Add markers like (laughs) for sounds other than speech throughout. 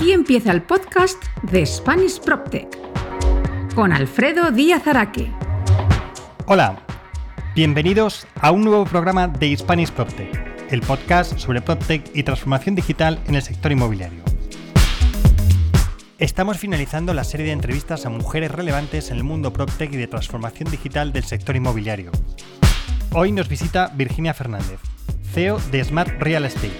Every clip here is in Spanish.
Aquí empieza el podcast de Spanish PropTech con Alfredo Díaz Araque. Hola, bienvenidos a un nuevo programa de Spanish PropTech, el podcast sobre PropTech y transformación digital en el sector inmobiliario. Estamos finalizando la serie de entrevistas a mujeres relevantes en el mundo PropTech y de transformación digital del sector inmobiliario. Hoy nos visita Virginia Fernández, CEO de Smart Real Estate,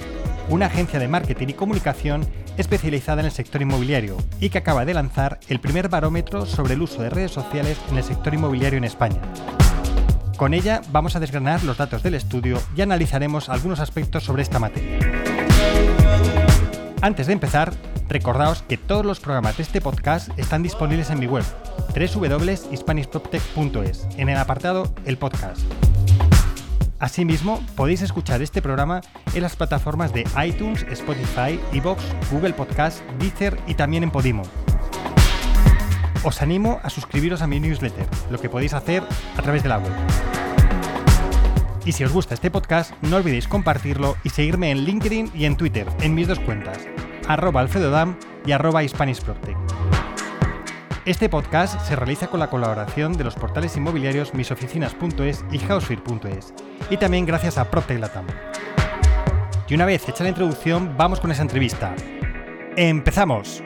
una agencia de marketing y comunicación especializada en el sector inmobiliario y que acaba de lanzar el primer barómetro sobre el uso de redes sociales en el sector inmobiliario en España. Con ella vamos a desgranar los datos del estudio y analizaremos algunos aspectos sobre esta materia. Antes de empezar, recordaos que todos los programas de este podcast están disponibles en mi web, www.hispanishproptech.es, en el apartado El Podcast. Asimismo, podéis escuchar este programa en las plataformas de iTunes, Spotify, Evox, Google Podcast, Deezer y también en Podimo. Os animo a suscribiros a mi newsletter, lo que podéis hacer a través de la web. Y si os gusta este podcast, no olvidéis compartirlo y seguirme en LinkedIn y en Twitter, en mis dos cuentas, arroba alfredodam y arroba Este podcast se realiza con la colaboración de los portales inmobiliarios misoficinas.es y housefear.es y también gracias a PropTech Latam. Y una vez hecha la introducción, vamos con esa entrevista. ¡Empezamos!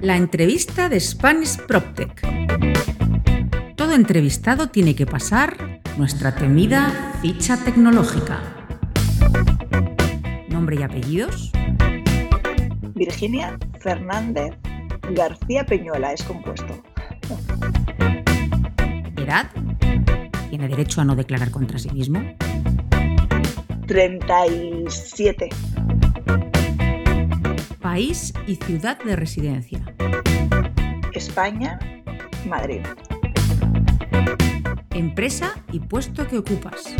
La entrevista de Spanish PropTech. Todo entrevistado tiene que pasar nuestra temida ficha tecnológica. Nombre y apellidos. Virginia Fernández García Peñuela es compuesto. ¿Edad? ¿Tiene derecho a no declarar contra sí mismo? 37. País y ciudad de residencia. España, Madrid. Empresa y puesto que ocupas.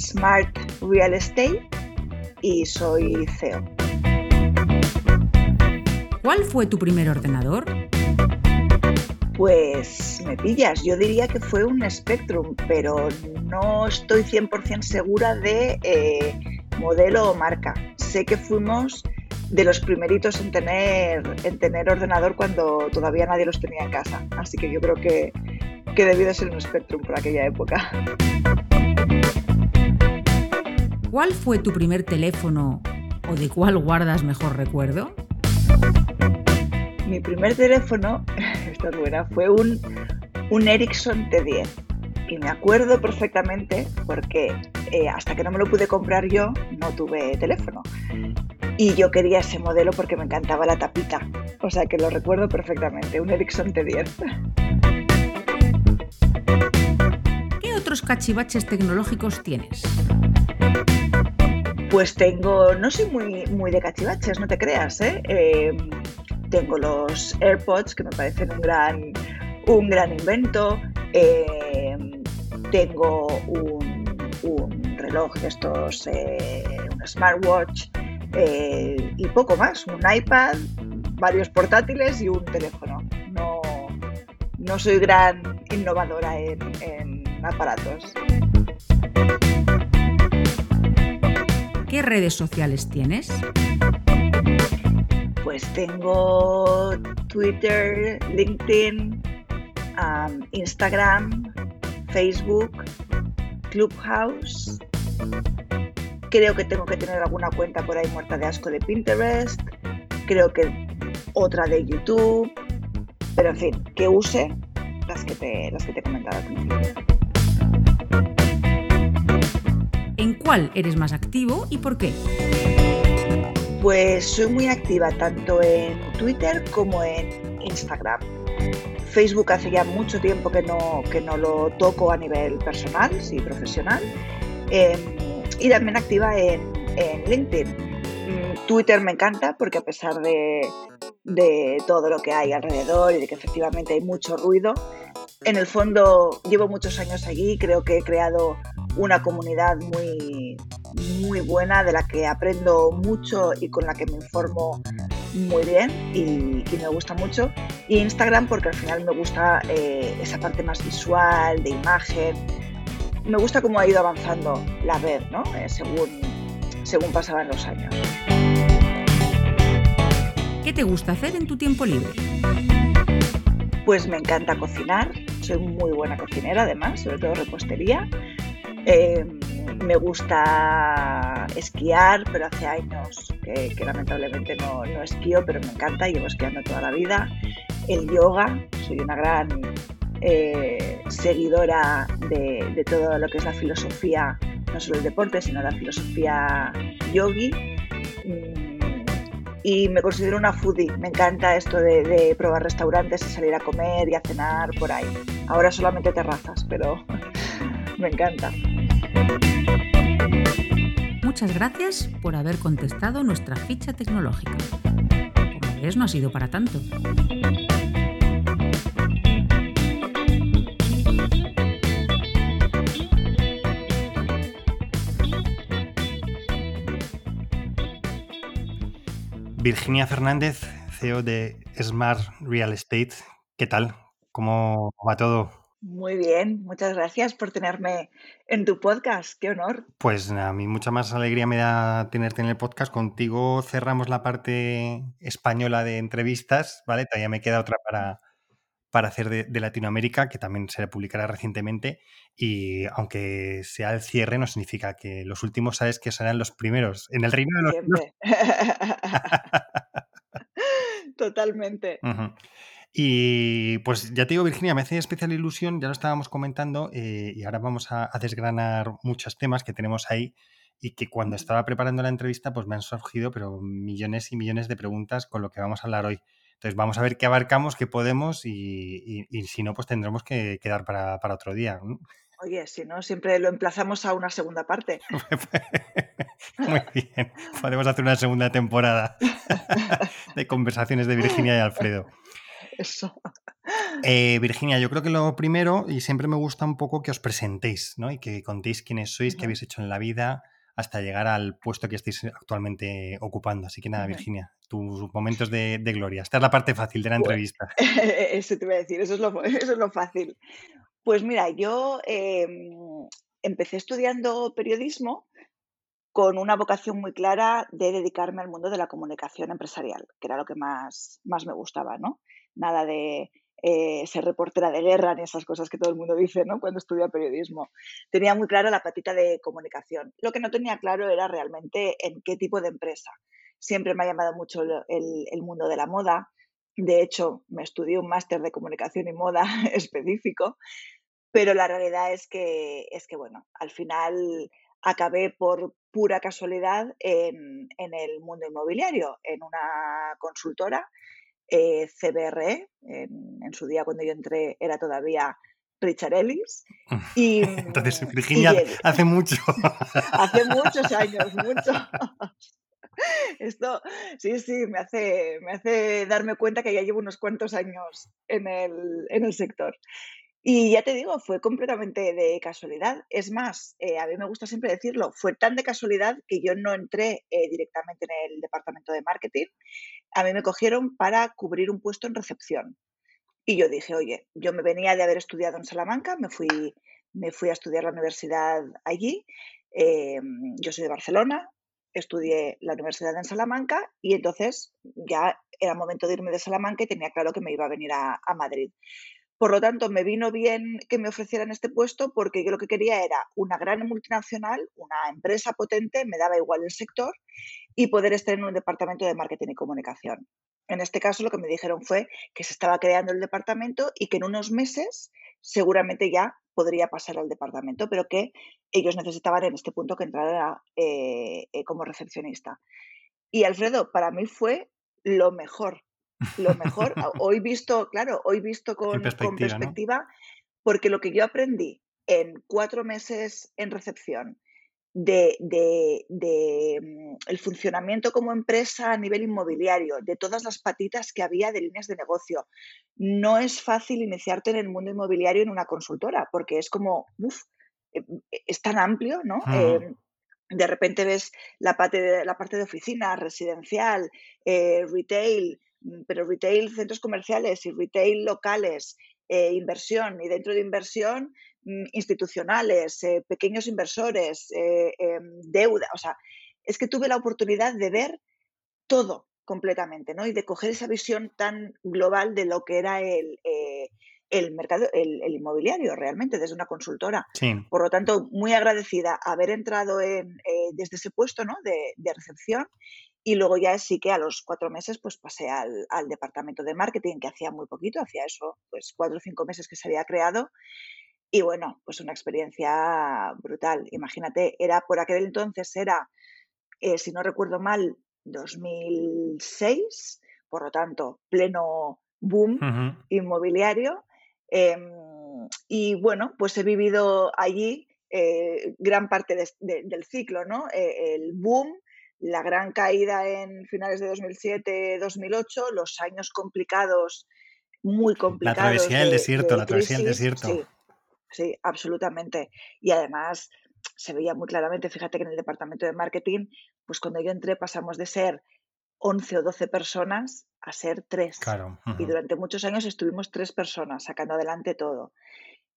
Smart Real Estate y soy CEO. ¿Cuál fue tu primer ordenador? Pues me pillas, yo diría que fue un Spectrum, pero no estoy 100% segura de eh, modelo o marca. Sé que fuimos de los primeritos en tener, en tener ordenador cuando todavía nadie los tenía en casa, así que yo creo que, que debió de ser un Spectrum por aquella época. ¿Cuál fue tu primer teléfono o de cuál guardas mejor recuerdo? Mi primer teléfono, esta es buena, fue un, un Ericsson T10. Y me acuerdo perfectamente porque eh, hasta que no me lo pude comprar yo, no tuve teléfono. Y yo quería ese modelo porque me encantaba la tapita. O sea que lo recuerdo perfectamente, un Ericsson T10. ¿Qué otros cachivaches tecnológicos tienes? Pues tengo, no soy muy, muy de cachivaches, no te creas, ¿eh? eh tengo los AirPods, que me parecen un gran, un gran invento. Eh, tengo un, reloj estos, eh, un smartwatch y poco más, un iPad, varios portátiles y un teléfono. No, no soy gran innovadora en, en aparatos. ¿Qué redes sociales tienes? Pues tengo Twitter, LinkedIn, Instagram, Facebook, Clubhouse. Creo que tengo que tener alguna cuenta por ahí muerta de asco de Pinterest. Creo que otra de YouTube. Pero en fin, que use las que te, las que te he comentado al principio. ¿En cuál eres más activo y por qué? Pues soy muy activa tanto en Twitter como en Instagram. Facebook hace ya mucho tiempo que no, que no lo toco a nivel personal, sí, profesional. Em, y también activa en, LinkedIn. Mm, Twitter me encanta porque a pesar de, de todo lo que hay alrededor y de que efectivamente hay mucho ruido, en el fondo llevo muchos años allí, creo que he creado una comunidad muy, muy buena de la que aprendo mucho y con la que me informo muy bien y, me gusta mucho. Y Instagram porque al final me gusta eh, esa parte más visual, de imagen. me gusta cómo ha ido avanzando la red, ¿no? Eh, según, según pasaban los años. ¿Qué te gusta hacer en tu tiempo libre? Pues me encanta cocinar, soy muy buena cocinera además, sobre todo repostería. Eh, me gusta esquiar, pero hace años que, lamentablemente no, no, esquío, pero me encanta, llevo esquiando toda la vida. El yoga, soy una gran eh, seguidora de, de, todo lo que es la filosofía, no solo el deporte, sino la filosofía yogi. Y me considero una foodie, me encanta esto de, de probar restaurantes y salir a comer y a cenar por ahí. Ahora solamente terrazas, pero (laughs) me encanta. Muchas gracias por haber contestado nuestra ficha tecnológica. Como ves, no ha sido para tanto. Virginia Fernández, CEO de Smart Real Estate. ¿Qué tal? ¿Cómo va todo? Muy bien, muchas gracias por tenerme en tu podcast, qué honor. Pues a mí mucha más alegría me da tenerte en el podcast. Contigo cerramos la parte española de entrevistas, ¿vale? Todavía me queda otra para, para hacer de, Latinoamérica, que también se publicará recientemente. Y aunque sea el cierre, no significa que los últimos sabes que serán los primeros. En el reino de los Siempre. (laughs) Totalmente. Y pues ya te digo, Virginia, me hace especial ilusión, ya lo estábamos comentando, eh, y ahora vamos a, desgranar muchos temas que tenemos ahí y que cuando estaba preparando la entrevista, pues me han surgido, pero millones y millones de preguntas con lo que vamos a hablar hoy. Entonces vamos a ver qué abarcamos, qué podemos y, si no, pues tendremos que quedar para, para otro día. Oye, si no, siempre lo emplazamos a una segunda parte. (laughs) Muy bien, podemos hacer una segunda temporada (laughs) de conversaciones de Virginia y Alfredo. Eso. Eh, Virginia, yo creo que lo primero, y siempre me gusta un poco que os presentéis, ¿no? Y que contéis quiénes sois, qué habéis hecho en la vida, hasta llegar al puesto que estáis actualmente ocupando. Así que nada, Virginia, tus momentos de, gloria. Esta es la parte fácil de la entrevista. (laughs) Eso te voy a decir, eso es lo, eso es lo fácil. Pues mira, yo em, empecé estudiando periodismo con una vocación muy clara de dedicarme al mundo de la comunicación empresarial, que era lo que más, más me gustaba, ¿no? Nada de eh, ser reportera de guerra ni esas cosas que todo el mundo dice, ¿no? Cuando estudia periodismo. Tenía muy clara la patita de comunicación. Lo que no tenía claro era realmente en qué tipo de empresa. Siempre me ha llamado mucho el, el mundo de la moda. De hecho, me estudié un máster de comunicación y moda (laughs) específico, pero la realidad es que, es que bueno, al final acabé por pura casualidad en, el mundo inmobiliario, en una consultora, eh, CBRE, en, su día cuando yo entré era todavía Richard Ellis. (laughs) Y, Entonces, Virginia, hace mucho. (laughs) hace muchos años, muchos. (laughs) Esto, sí, sí, me hace, me hace darme cuenta que ya llevo unos cuantos años en el, en el sector. Y ya te digo, fue completamente de casualidad. Es más, eh, a mí me gusta siempre decirlo, fue tan de casualidad que yo no entré eh, directamente en el departamento de marketing. A mí me cogieron para cubrir un puesto en recepción. Y yo dije, oye, yo me venía de haber estudiado en Salamanca, me fui, me fui a estudiar la universidad allí. Eh, yo soy de Barcelona, estudié la universidad en Salamanca y entonces ya era momento de irme de Salamanca y tenía claro que me iba a venir a Madrid. Por lo tanto, me vino bien que me ofrecieran este puesto porque yo lo que quería era una gran multinacional, una empresa potente, me daba igual el sector, y poder estar en un departamento de marketing y comunicación. En este caso, lo que me dijeron fue que se estaba creando el departamento y que en unos meses seguramente ya podría pasar al departamento, pero que ellos necesitaban en este punto que entrara eh, eh, como recepcionista. Y Alfredo, para mí fue lo mejor, lo (laughs) mejor. Hoy visto, claro, hoy visto con perspectiva, porque lo que yo aprendí en cuatro meses en recepción de, mm, el funcionamiento como empresa a nivel inmobiliario, de todas las patitas que había de líneas de negocio. No es fácil iniciarte en el mundo inmobiliario en una consultora, porque es como, uff, eh, es tan amplio, ¿no? Em, de repente ves la parte de, la parte de oficina, residencial, eh, retail, pero retail, centros comerciales y retail locales, eh, inversión y dentro de inversión mm, institucionales, eh, pequeños inversores, em, deuda. O sea, es que tuve la oportunidad de ver todo completamente, ¿no? Y de coger esa visión tan global de lo que era el, el mercado, el, inmobiliario realmente desde una consultora. Por lo tanto, muy agradecida haber entrado en, desde ese puesto ¿no? de, de, recepción y luego ya sí que a los cuatro meses pues pasé al, departamento de marketing, que hacía muy poquito, hacía eso, pues cuatro o cinco meses que se había creado. Y bueno, pues una experiencia brutal. Imagínate, era por aquel entonces, era, eh, si no recuerdo mal, 2006, por lo tanto, pleno boom inmobiliario. Em, y bueno, pues he vivido allí eh, gran parte del ciclo, ¿no? Eh, el boom, la gran caída en finales de 2007-2008, los años complicados, muy complicados. La travesía del desierto, la travesía del desierto. Sí, sí, absolutamente. Y además se veía muy claramente, fíjate que en el departamento de marketing, pues cuando yo entré pasamos de ser 11 o 12 personas a ser 3. Claro. Y durante muchos años estuvimos tres personas sacando adelante todo.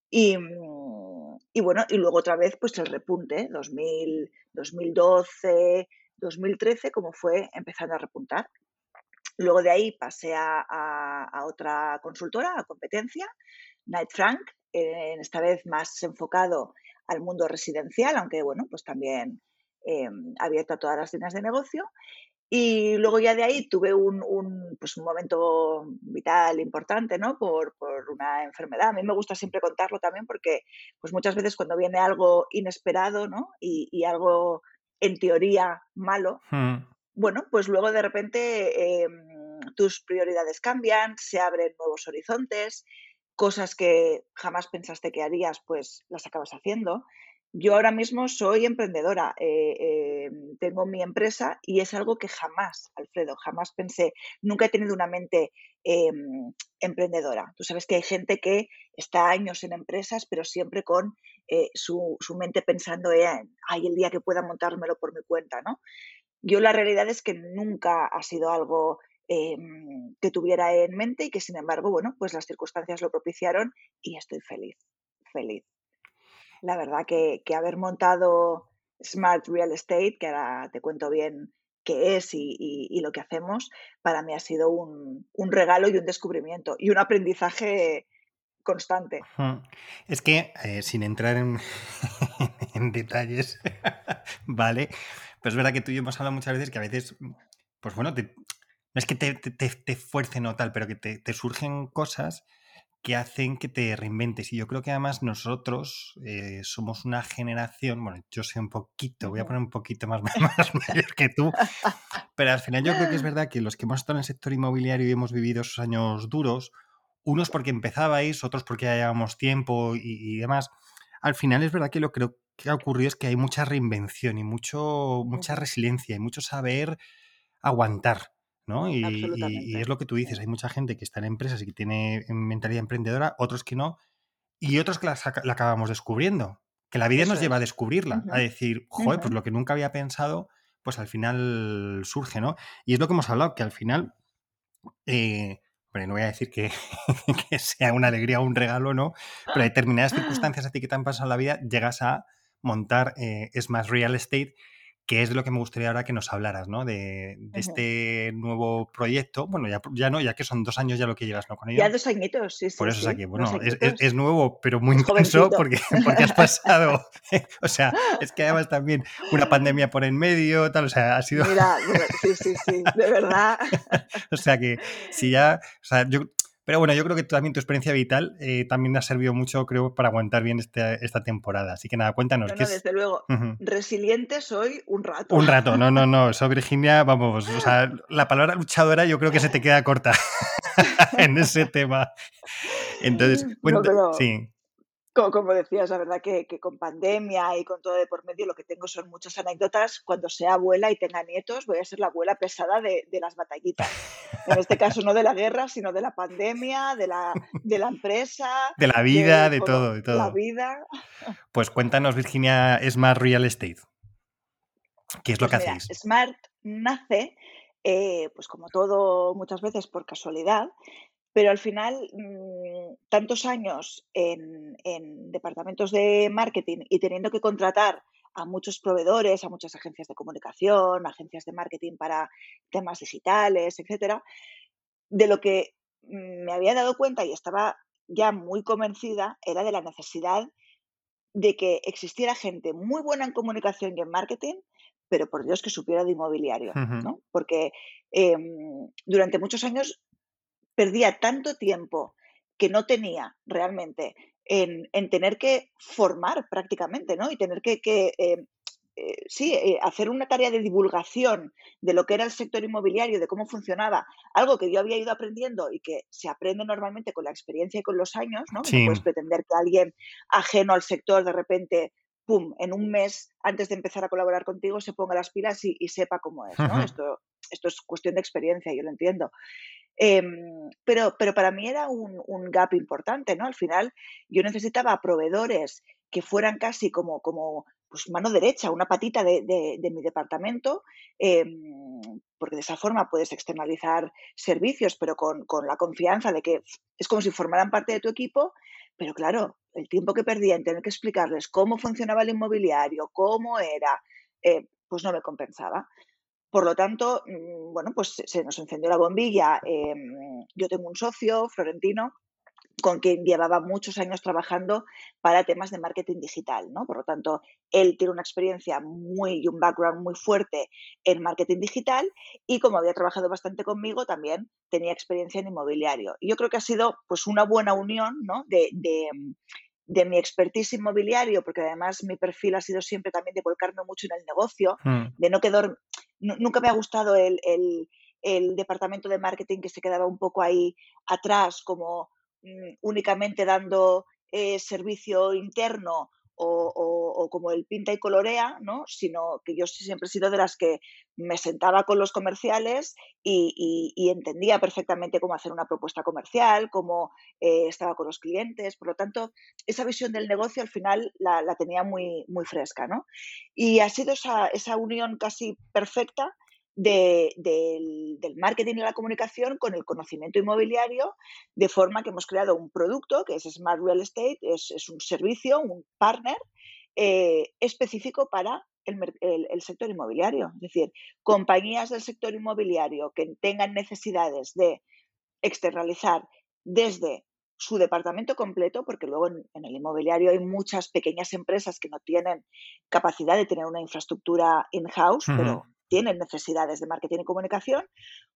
Y, mm, y, bueno, y luego otra vez pues el repunte, 2000, 2012, 2013, como fue empezando a repuntar. Luego de ahí pasé a, otra consultora, a competencia, Knight Frank, esta vez más enfocado al mundo residencial, aunque bueno, pues también eh, abierto a todas las líneas de negocio. Y luego ya de ahí tuve un, pues un momento vital importante, ¿no? Por, por, una enfermedad. A mí me gusta siempre contarlo también porque pues muchas veces cuando viene algo inesperado, ¿no? Y, y algo en teoría malo, hmm. bueno, pues luego de repente em, tus prioridades cambian, se abren nuevos horizontes, cosas que jamás pensaste que harías, pues las acabas haciendo. Yo ahora mismo soy emprendedora, eh, em, tengo mi empresa y es algo que jamás, Alfredo, jamás pensé, nunca he tenido una mente em, emprendedora. Tú sabes que hay gente que está años en empresas, pero siempre con eh, su, mente pensando en, ay, el día que pueda montármelo por mi cuenta, ¿no? Yo la realidad es que nunca ha sido algo em, que tuviera en mente y que sin embargo, bueno, pues las circunstancias lo propiciaron y estoy feliz, feliz la verdad que, haber montado Smart Real Estate, que ahora te cuento bien qué es y, lo que hacemos, para mí ha sido un, regalo y un descubrimiento y un aprendizaje constante. Es que, eh, sin entrar en, (laughs) detalles, (laughs) ¿vale? Pues es verdad que tú y yo hemos hablado muchas veces que a veces, pues bueno, no es que te, te, fuercen o tal, pero que te, surgen cosas que hacen que te reinventes. Y yo creo que además nosotros eh, somos una generación, bueno, yo soy un poquito, voy a poner un poquito más, (laughs) (laughs) más mayor que tú, pero al final yo creo que es verdad que los que hemos estado en el sector inmobiliario y hemos vivido esos años duros, unos porque empezabais, otros porque ya llevamos tiempo y, demás, al final es verdad que lo creo que ha ocurrido es que hay mucha reinvención y mucho, mucha resiliencia y mucho saber aguantar. ¿No? Y, es lo que tú dices, hay mucha gente que está en empresas y que tiene mentalidad emprendedora, otros que no, y otros que la, acabamos descubriendo, que la vida nos lleva a descubrirla, a decir, joder, pues lo que nunca había pensado, pues al final surge, ¿no? Y es lo que hemos hablado, que al final, eh, bueno, no voy a decir (laughs) que, sea una alegría o un regalo, ¿no? Pero (laughs) determinadas circunstancias a ti que te han pasado en la vida, llegas a montar eh, es más real estate que es de lo que me gustaría ahora que nos hablaras, ¿no? De, este nuevo proyecto. Bueno, ya, ya no, ya que son dos años ya lo que llevas, ¿no? Con ello. Ya dos añitos, sí, sí. Por eso es aquí. Bueno, es, nuevo, pero muy intenso porque, (laughs) porque has pasado. (laughs) o sea, es que además también una pandemia por en medio, tal. O sea, ha sido. Mira, sí, sí, sí, de verdad. (laughs) o sea que si ya. O sea, yo pero bueno, yo creo que también tu experiencia vital eh, también ha servido mucho, creo, para aguantar bien este, esta temporada. Así que nada, cuéntanos. No, no, desde luego. Resiliente soy un rato. Un rato, no, no, no. (laughs) Eso, Virginia, vamos, o sea, la palabra luchadora yo creo que se te queda corta (laughs) en ese tema. Entonces, cuéntanos. Sí como, decías, la verdad que, con pandemia y con todo de por medio lo que tengo son muchas anécdotas. Cuando sea abuela y tenga nietos, voy a ser la abuela pesada de, las batallitas. En este caso no de la guerra, sino de la pandemia, de la, de la empresa. (laughs) De la vida, de, todo, de todo. La vida. Pues cuéntanos, Virginia, Smart Real Estate. ¿Qué es lo pues que hacéis? Smart nace, eh, pues como todo, muchas veces por casualidad, Pero al final, mm, tantos años en, en departamentos de marketing y teniendo que contratar a muchos proveedores, a muchas agencias de comunicación, agencias de marketing para temas digitales, etcétera, de lo que me había dado cuenta y estaba ya muy convencida era de la necesidad de que existiera gente muy buena en comunicación y en marketing, pero por Dios que supiera de inmobiliario, ¿no? Porque em, durante muchos años perdía tanto tiempo que no tenía realmente en, tener que formar prácticamente, ¿no? Y tener que, em, eh, sí, eh, hacer una tarea de divulgación de lo que era el sector inmobiliario, de cómo funcionaba, algo que yo había ido aprendiendo y que se aprende normalmente con la experiencia y con los años, ¿no? No puedes pretender que alguien ajeno al sector de repente, pum, en un mes antes de empezar a colaborar contigo se ponga las pilas y, sepa cómo es, ¿no? (laughs) esto, esto es cuestión de experiencia, yo lo entiendo. Em, pero, pero para mí era un, un, gap importante, ¿no? Al final yo necesitaba proveedores que fueran casi como, como pues mano derecha, una patita de, mi departamento, em, porque de esa forma puedes externalizar servicios, pero con, la confianza de que es como si formaran parte de tu equipo, pero claro, el tiempo que perdía en tener que explicarles cómo funcionaba el inmobiliario, cómo era, eh, pues no me compensaba. Por lo tanto, mm, bueno, pues se nos encendió la bombilla. Em, yo tengo un socio, Florentino, con quien llevaba muchos años trabajando para temas de marketing digital, ¿no? Por lo tanto, él tiene una experiencia muy y un background muy fuerte en marketing digital y como había trabajado bastante conmigo, también tenía experiencia en inmobiliario. Y yo creo que ha sido pues una buena unión, ¿no? De, mi expertise inmobiliario, porque además mi perfil ha sido siempre también de volcarme mucho en el negocio, mm. de no quedar, nunca me ha gustado el, el departamento de marketing que se quedaba un poco ahí atrás, como Mm, únicamente dando eh, servicio interno o, como el pinta y colorea, ¿no? sino que yo siempre he sido de las que me sentaba con los comerciales y, entendía perfectamente cómo hacer una propuesta comercial, cómo eh, estaba con los clientes. Por lo tanto, esa visión del negocio al final la, tenía muy, muy fresca. ¿no? Y ha sido esa, esa unión casi perfecta del, marketing y la comunicación con el conocimiento inmobiliario, de forma que hemos creado un producto que es Smart Real Estate, es, un servicio, un partner eh, específico para el, sector inmobiliario. Es decir, compañías del sector inmobiliario que tengan necesidades de externalizar desde su departamento completo, porque luego en, el inmobiliario hay muchas pequeñas empresas que no tienen capacidad de tener una infraestructura in-house, pero tienen necesidades de marketing y comunicación,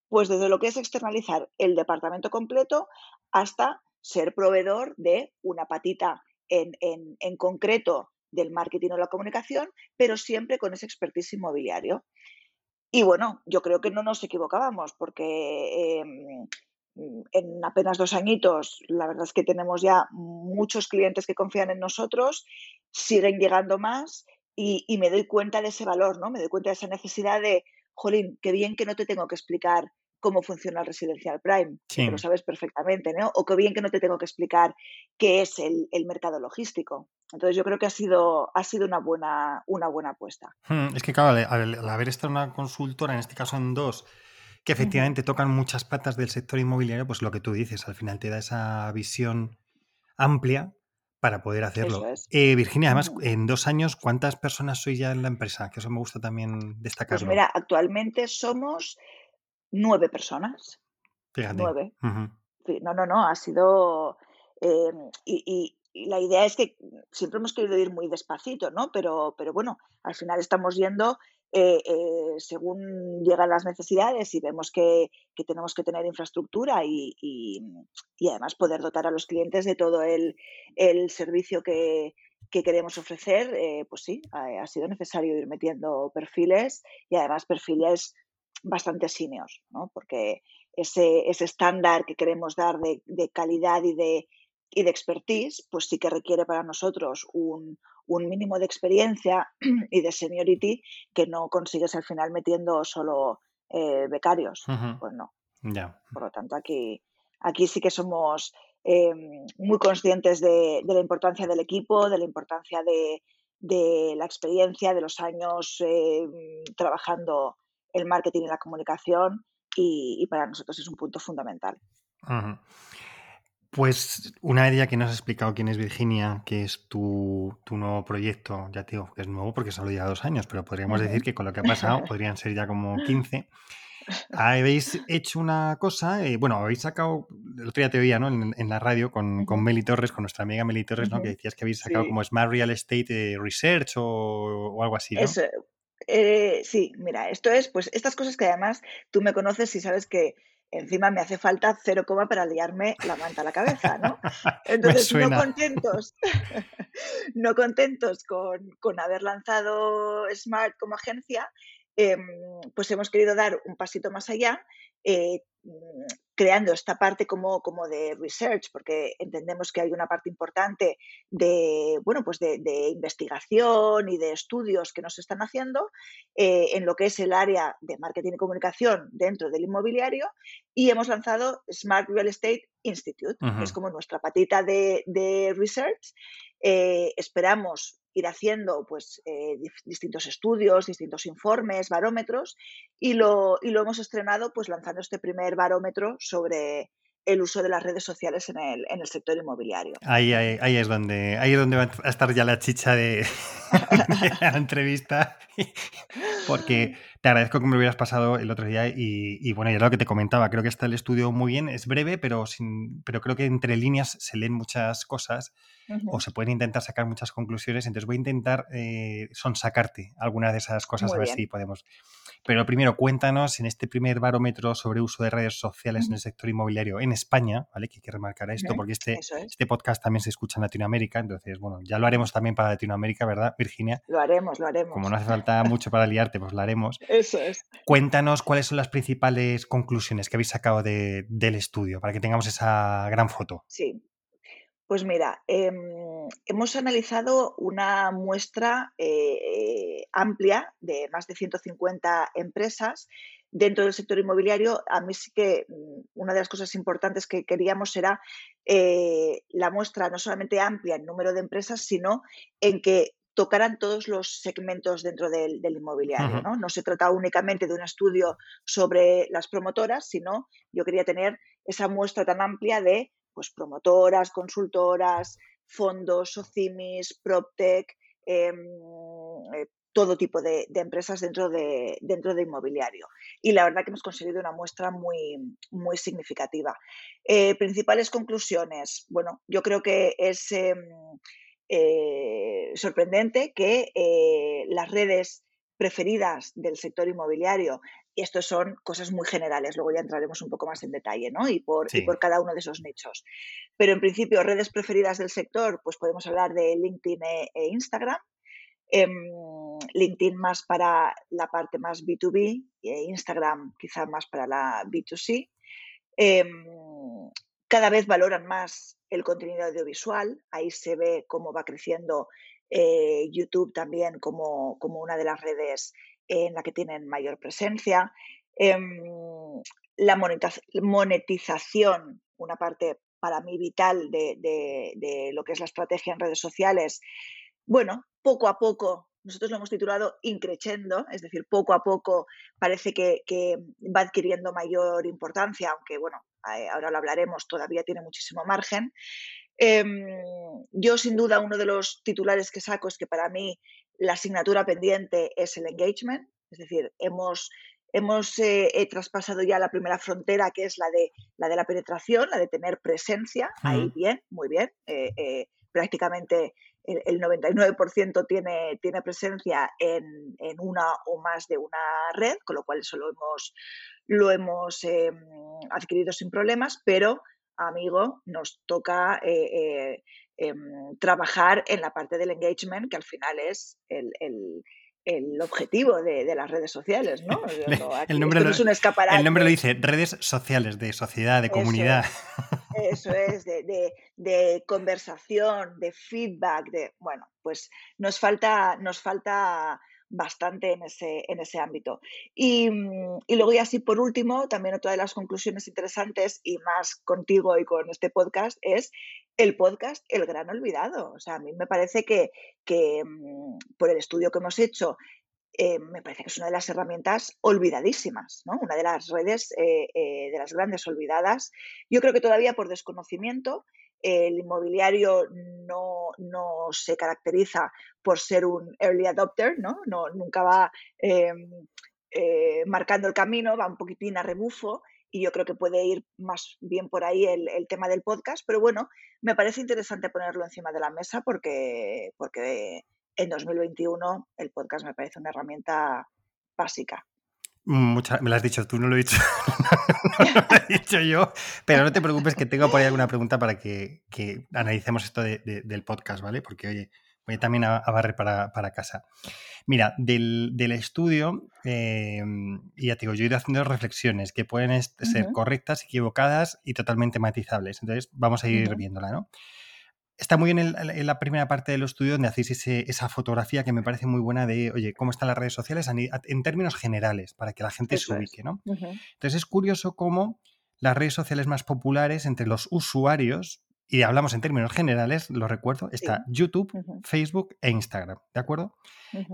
pues desde lo que es externalizar el departamento completo hasta ser proveedor de una patita en, concreto del marketing o la comunicación, pero siempre con ese expertise inmobiliario. Y bueno, yo creo que no nos equivocábamos porque em, en apenas dos añitos, la verdad es que tenemos ya muchos clientes que confían en nosotros, siguen llegando más y, me doy cuenta de ese valor, ¿no? Me doy cuenta de esa necesidad de, jolín, qué bien que no te tengo que explicar cómo funciona el residencial prime, que lo sabes perfectamente, ¿no? O qué bien que no te tengo que explicar qué es el, mercado logístico. Entonces yo creo que ha sido, ha sido una, buena, una buena apuesta. Hmm, es que claro, al, haber estado una consultora, en este caso en dos, que efectivamente tocan muchas patas del sector inmobiliario, pues lo que tú dices, al final te da esa visión amplia para poder hacerlo. Eh, Virginia, además, en dos años, ¿cuántas personas sois ya en la empresa? Que eso me gusta también destacar. Pues mira, actualmente somos nueve personas. Fíjate. Nueve. no, no, no, ha sido... Em, y, la idea es que siempre hemos querido ir muy despacito, ¿no? Pero, pero bueno, al final estamos yendo eh, eh, según llegan las necesidades y vemos que, tenemos que tener infraestructura y, además poder dotar a los clientes de todo el, servicio que, queremos ofrecer, eh, pues sí, ha, sido necesario ir metiendo perfiles y además perfiles bastante seniors, ¿no? porque ese, ese estándar que queremos dar de, de calidad y de, y de expertise, pues sí que requiere para nosotros un, un mínimo de experiencia (clears throat) y de seniority que no consigues al final metiendo solo eh, becarios. Pues no. Por lo tanto, aquí, aquí sí que somos eh, muy conscientes de, la importancia del equipo, de la importancia de, la experiencia, de los años eh, trabajando el marketing y la comunicación y, para nosotros es un punto fundamental. Pues una idea que nos has explicado quién es Virginia, que es tu, nuevo proyecto, ya te digo que es nuevo porque solo lleva dos años, pero podríamos decir que con lo que ha pasado (laughs) podrían ser ya como 15. Habéis hecho una cosa, eh, bueno, habéis sacado, el otro día te oía, ¿no? En, la radio con, con, Meli Torres, con nuestra amiga Meli Torres, ¿no? Que decías que habéis sacado como Smart Real Estate eh, Research o, algo así, ¿no? Eh, sí, mira, esto es, pues estas cosas que además tú me conoces y sabes que encima me hace falta cero coma para liarme la manta a la cabeza, ¿no? (laughs) Entonces, no contentos, (laughs) no contentos con, con, haber lanzado Smart como agencia, Em, pues hemos querido dar un pasito más allá, eh, mm, creando esta parte como, como, de research, porque entendemos que hay una parte importante de, bueno, pues de, investigación y de estudios que nos están haciendo eh, en lo que es el área de marketing y comunicación dentro del inmobiliario y hemos lanzado Smart Real Estate Institute, que es como nuestra patita de, research. Eh, esperamos ir haciendo pues, eh, distintos estudios, distintos informes, barómetros, y lo, y lo hemos estrenado pues, lanzando este primer barómetro sobre el uso de las redes sociales en el, en el sector inmobiliario. Ahí, ahí, es donde, ahí es donde va a estar ya la chicha (laughs) de, la entrevista, porque te agradezco que me lo hubieras pasado el otro día y, y, bueno, ya lo que te comentaba, creo que está el estudio muy bien, es breve, pero, sin, pero creo que entre líneas se leen muchas cosas o se pueden intentar sacar muchas conclusiones, entonces voy a intentar eh, sonsacarte algunas de esas cosas a ver si podemos. Pero primero, cuéntanos en este primer barómetro sobre uso de redes sociales en el sector inmobiliario en España, ¿vale? Que hay que remarcar esto, porque este, este podcast también se escucha en Latinoamérica, entonces, bueno, ya lo haremos también para Latinoamérica, ¿verdad, Virginia? Lo haremos, lo haremos. Como no hace falta mucho para liarte, pues lo haremos. (laughs) Eso es. Cuéntanos cuáles son las principales conclusiones que habéis sacado del estudio, para que tengamos esa gran foto. Sí, pues mira, em, hemos analizado una muestra eh, amplia de más de 150 empresas dentro del sector inmobiliario. A mí sí que mm, una de las cosas importantes que queríamos era eh, la muestra no solamente amplia en número de empresas, sino en que tocaran todos los segmentos dentro del, inmobiliario. ¿no? no se trata únicamente de un estudio sobre las promotoras, sino yo quería tener esa muestra tan amplia de pues promotoras, consultoras, fondos, socimis, PropTech, em, eh, todo tipo de, empresas dentro de, dentro de inmobiliario. Y la verdad que hemos conseguido una muestra muy, muy significativa. Eh, principales conclusiones. Bueno, yo creo que es em, eh, sorprendente que las redes preferidas del sector inmobiliario. Y esto son cosas muy generales, luego ya entraremos un poco más en detalle, ¿no? Y por, por cada uno de esos nichos. Pero en principio, redes preferidas del sector, pues podemos hablar de LinkedIn e, e Instagram. Em, LinkedIn más para la parte más B2B e Instagram quizá más para la B2C. Em, cada vez valoran más el contenido audiovisual, ahí se ve cómo va creciendo eh, YouTube también como, una de las redes en la que tienen mayor presencia. Em, la monetización, una parte para mí vital de, lo que es la estrategia en redes sociales, bueno, poco a poco, nosotros lo hemos titulado increchendo, es decir, poco a poco parece que, va adquiriendo mayor importancia, aunque bueno, eh, ahora lo hablaremos, todavía tiene muchísimo margen. Em, yo, sin duda, uno de los titulares que saco es que para mí la asignatura pendiente es el engagement, es decir, hemos, hemos eh, traspasado ya la primera frontera, que es la de la, de la penetración, la de tener presencia, ahí bien, muy bien, eh, eh, prácticamente el, 99% tiene, tiene presencia en, en, una o más de una red, con lo cual eso lo hemos, lo hemos em, adquirido sin problemas, pero amigo, nos toca eh, eh, em, trabajar en la parte del engagement, que al final es el, objetivo de, las redes sociales, ¿no? (laughs) el, nombre lo, El nombre lo dice, redes sociales, de sociedad, de comunidad. Eso es, de, de, conversación, de feedback, de bueno, pues nos falta, nos falta bastante en ese, en ese ámbito. Y, mm, y, luego, y así por último, también otra de las conclusiones interesantes y más contigo y con este podcast es el podcast El Gran Olvidado. O sea, a mí me parece que, que mm, por el estudio que hemos hecho, eh, me parece que es una de las herramientas olvidadísimas, ¿no? Una de las redes eh, eh, de las grandes olvidadas. Yo creo que todavía por desconocimiento el inmobiliario no, se caracteriza por ser un early adopter, ¿no? nunca va marcando el camino, va un poquitín a rebufo y yo creo que puede ir más bien por ahí el, el, tema del podcast, pero bueno, me parece interesante ponerlo encima de la mesa porque, porque en 2021 el podcast me parece una herramienta básica. Mucha, me lo has dicho tú, no lo he dicho, (laughs) lo he dicho yo, pero no te preocupes que tengo por ahí alguna pregunta para que, analicemos esto del podcast, ¿vale? Porque, oye, voy también a, barrer para, casa. Mira, del, estudio, eh, ya te digo, yo he ido haciendo reflexiones que pueden ser correctas, equivocadas y totalmente matizables. Entonces, vamos a ir viéndola, ¿no? Está muy bien en, la primera parte del estudio donde hacéis esa fotografía que me parece muy buena de, oye, cómo están las redes sociales en términos generales, para que la gente se ubique, ¿no? Entonces es curioso cómo las redes sociales más populares entre los usuarios y hablamos en términos generales, lo recuerdo, está YouTube, Facebook e Instagram, ¿de acuerdo?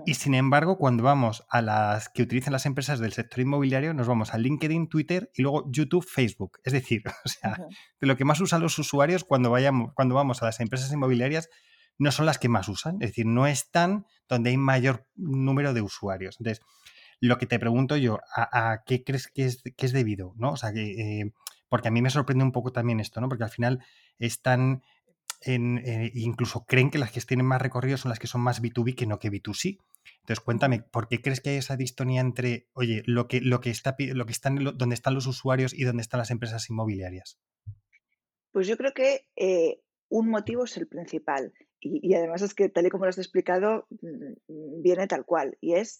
Y sin embargo, cuando vamos a las que utilizan las empresas del sector inmobiliario, nos vamos a LinkedIn, Twitter y luego YouTube, Facebook. Es decir, (laughs) o sea, de lo que más usan los usuarios cuando, vayamos, cuando vamos a las empresas inmobiliarias, no son las que más usan, es decir, no están donde hay mayor número de usuarios. Entonces, lo que te pregunto yo, ¿a, qué crees que es, que es debido? ¿no? O sea, que, eh, porque a mí me sorprende un poco también esto, ¿no? Porque al final están en, eh, incluso creen que las que tienen más recorrido son las que son más B2B que no que B2C. Entonces, cuéntame, ¿por qué crees que hay esa distonía entre, oye, lo que, lo que está, lo que están, donde están los usuarios y dónde están las empresas inmobiliarias? Pues yo creo que eh, un motivo es el principal. Y, y, además es que, tal y como lo has explicado, mm, viene tal cual. Y es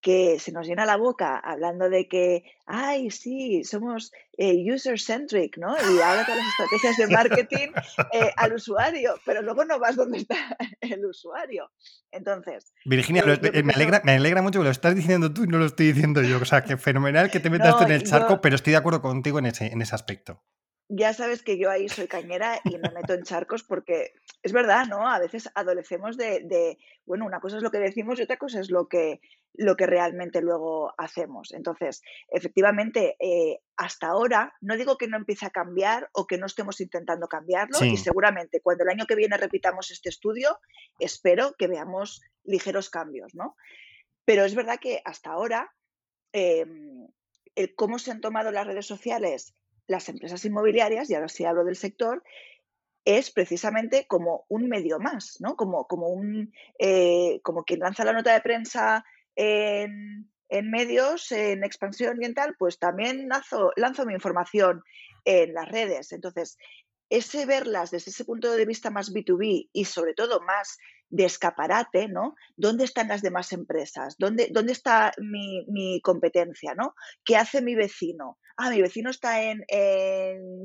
que se nos llena la boca hablando de que, ay, sí, somos eh, user-centric, ¿no? Y ahora todas las estrategias de marketing eh, (laughs) al usuario, pero luego no vas donde está (laughs) el usuario. Entonces... Virginia, eh, me, alegra, me alegra mucho que lo estás diciendo tú y no lo estoy diciendo yo. O sea, que fenomenal que te (laughs) metas en el charco, pero estoy de acuerdo contigo en ese, en ese aspecto ya sabes que yo ahí soy cañera y me meto en charcos porque es verdad, ¿no? A veces adolecemos de, bueno, una cosa es lo que decimos y otra cosa es lo que, lo que realmente luego hacemos. Entonces, efectivamente, eh, hasta ahora, no digo que no empiece a cambiar o que no estemos intentando cambiarlo y seguramente cuando el año que viene repitamos este estudio, espero que veamos ligeros cambios, ¿no? Pero es verdad que hasta ahora, em, el cómo se han tomado las redes sociales las empresas inmobiliarias, y ahora sí hablo del sector, es precisamente como un medio más, ¿no? Como, como, un, eh, como quien lanza la nota de prensa en, medios, en expansión ambiental, pues también lanzo, lanzo mi información en las redes. Entonces, ese verlas desde ese punto de vista más B2B y sobre todo más de escaparate, ¿no? ¿Dónde están las demás empresas? ¿Dónde, dónde está mi, competencia, ¿no? ¿Qué hace mi vecino? Ah, mi vecino está en,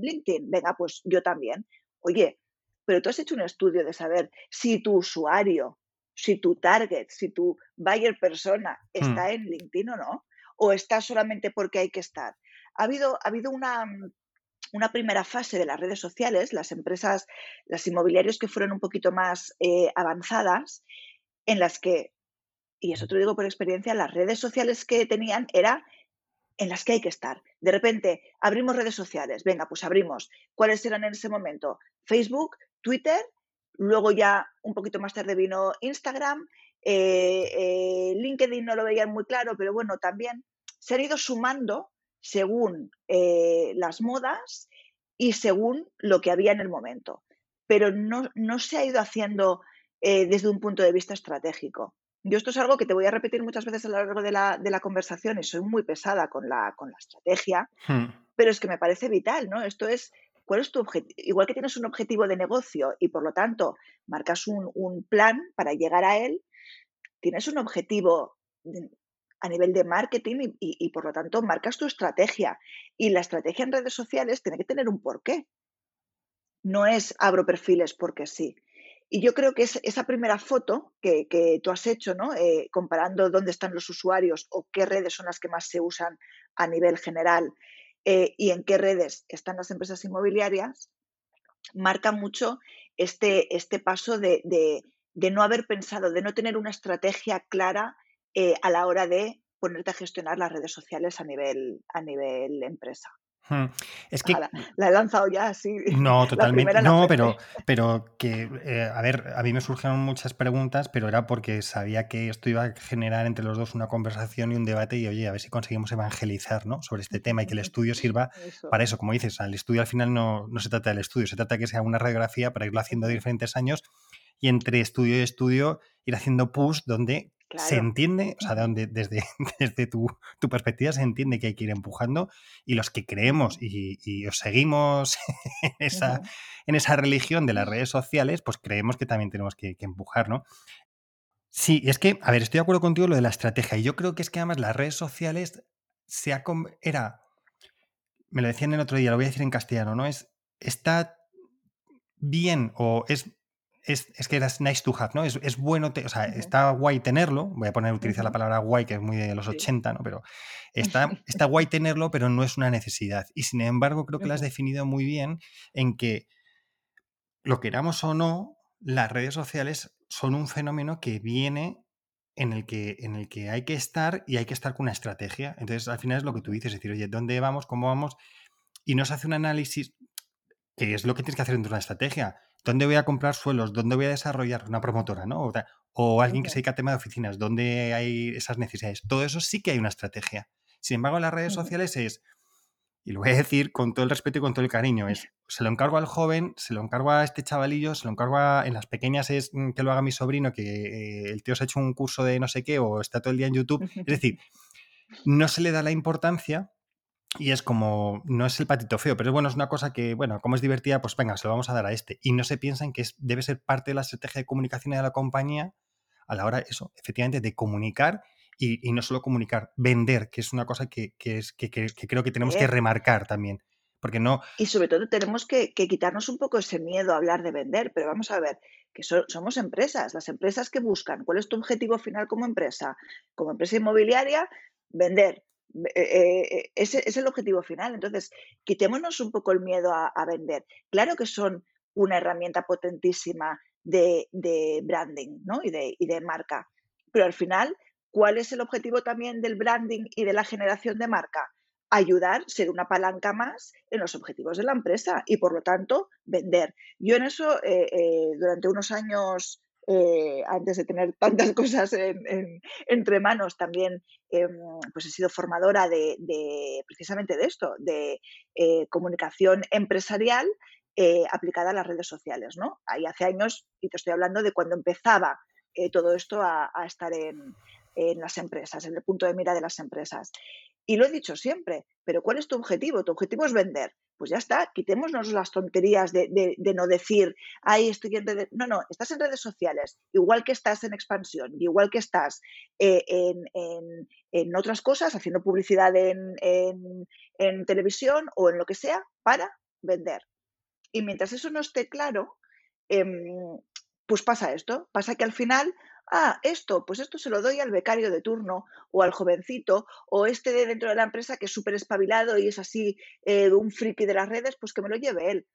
LinkedIn. Venga, pues yo también. Oye, pero tú has hecho un estudio de saber si tu usuario, si tu target, si tu buyer persona hmm. está en LinkedIn o no, o está solamente porque hay que estar. Ha habido, ha habido una, una primera fase de las redes sociales, las empresas, las inmobiliarios que fueron un poquito más eh, avanzadas, en las que, y eso te lo digo por experiencia, las redes sociales que tenían era en las que hay que estar. De repente, abrimos redes sociales, venga, pues abrimos. ¿Cuáles eran en ese momento? Facebook, Twitter, luego ya un poquito más tarde vino Instagram, eh, eh, LinkedIn no lo veían muy claro, pero bueno, también se han ido sumando según eh, las modas y según lo que había en el momento. Pero no, se ha ido haciendo desde un punto de vista estratégico. Yo esto es algo que te voy a repetir muchas veces a lo largo de la, conversación y soy muy pesada con la, con la estrategia, hmm. pero es que me parece vital, ¿no? Esto es, ¿cuál es tu objetivo? Igual que tienes un objetivo de negocio y por lo tanto marcas un, un plan para llegar a él, tienes un objetivo a nivel de marketing y, por lo tanto marcas tu estrategia. Y la estrategia en redes sociales tiene que tener un porqué. No es abro perfiles porque sí. Y yo creo que es esa primera foto que, tú has hecho, ¿no? Eh, comparando dónde están los usuarios o qué redes son las que más se usan a nivel general eh, y en qué redes están las empresas inmobiliarias, marca mucho este, este paso de, de no haber pensado, de no tener una estrategia clara eh, a la hora de ponerte a gestionar las redes sociales a nivel, a nivel empresa. Es que. La, he lanzado ya así. No, (laughs) totalmente. No, pero, pero que, eh, a ver, a mí me surgieron muchas preguntas, pero era porque sabía que esto iba a generar entre los dos una conversación y un debate y, oye, a ver si conseguimos evangelizar ¿no? sobre este tema y que el estudio sirva para eso. Como dices, el estudio al final no, no se trata del estudio, se trata de que sea una radiografía para irlo haciendo de diferentes años y entre estudio y estudio ir haciendo push donde se entiende, o sea, donde, desde, (laughs) desde tu, perspectiva se entiende que hay que ir empujando y los que creemos y, os seguimos (laughs) en esa, en esa religión de las redes sociales, pues creemos que también tenemos que, empujar, ¿no? Sí, es que, a ver, estoy de acuerdo contigo lo de la estrategia y yo creo que es que además las redes sociales se ha, era, me lo decían el otro día, lo voy a decir en castellano, ¿no? Es, está bien o es es, que era nice to have, ¿no? Es, bueno, o sea, está guay tenerlo, voy a poner, utilizar la palabra guay, que es muy de los 80, ¿no? Pero está, (laughs) está guay tenerlo, pero no es una necesidad. Y sin embargo, creo que lo has definido muy bien en que, lo queramos o no, las redes sociales son un fenómeno que viene en el que, en el que hay que estar y hay que estar con una estrategia. Entonces, al final es lo que tú dices, es decir, oye, ¿dónde vamos? ¿Cómo vamos? Y no se hace un análisis, que es lo que tienes que hacer dentro de una estrategia. ¿Dónde voy a comprar suelos? ¿Dónde voy a desarrollar una promotora? ¿no? O, alguien que se dedica a tema de oficinas, ¿dónde hay esas necesidades? Todo eso sí que hay una estrategia. Sin embargo, en las redes sociales es, y lo voy a decir con todo el respeto y con todo el cariño, es, se lo encargo al joven, se lo encargo a este chavalillo, se lo encargo a, en las pequeñas es mm, que lo haga mi sobrino, que eh, el tío se ha hecho un curso de no sé qué o está todo el día en YouTube. Es decir, no se le da la importancia y es como, no es el patito feo, pero bueno, es una cosa que, bueno, como es divertida, pues venga, se lo vamos a dar a este. Y no se piensan que es, debe ser parte de la estrategia de comunicación de la compañía a la hora, eso, efectivamente, de comunicar y, no solo comunicar, vender, que es una cosa que, es, que, creo que tenemos que remarcar también. Porque no... Y sobre todo tenemos que, quitarnos un poco ese miedo a hablar de vender, pero vamos a ver, que somos empresas, las empresas que buscan, ¿cuál es tu objetivo final como empresa? Como empresa inmobiliaria, vender eh, eh, ese es el objetivo final. Entonces, quitémonos un poco el miedo a, vender. Claro que son una herramienta potentísima de, branding ¿no? y, de, y de marca, pero al final, ¿cuál es el objetivo también del branding y de la generación de marca? ayudar, ser una palanca más en los objetivos de la empresa y por lo tanto vender. Yo en eso, eh, durante unos años eh, antes de tener tantas (laughs) cosas entre manos, también em, pues he sido formadora de, precisamente de esto, de eh, comunicación empresarial eh, aplicada a las redes sociales. ¿no? Ahí hace años, y te estoy hablando de cuando empezaba todo esto a, estar en, en las empresas, en el punto de mira de las empresas. Y lo he dicho siempre, pero ¿cuál es tu objetivo? Tu objetivo es vender pues ya está, quitémonos las tonterías de, no decir, ay, estoy en redes. No, no, estás en redes sociales, igual que estás en expansión, igual que estás eh, en, otras cosas, haciendo publicidad en, televisión o en lo que sea, para vender. Y mientras eso no esté claro, em, pues pasa esto, pasa que al final ah, esto, pues esto se lo doy al becario de turno o al jovencito o este de dentro de la empresa que es súper espabilado y es así eh, un friki de las redes, pues que me lo lleve él.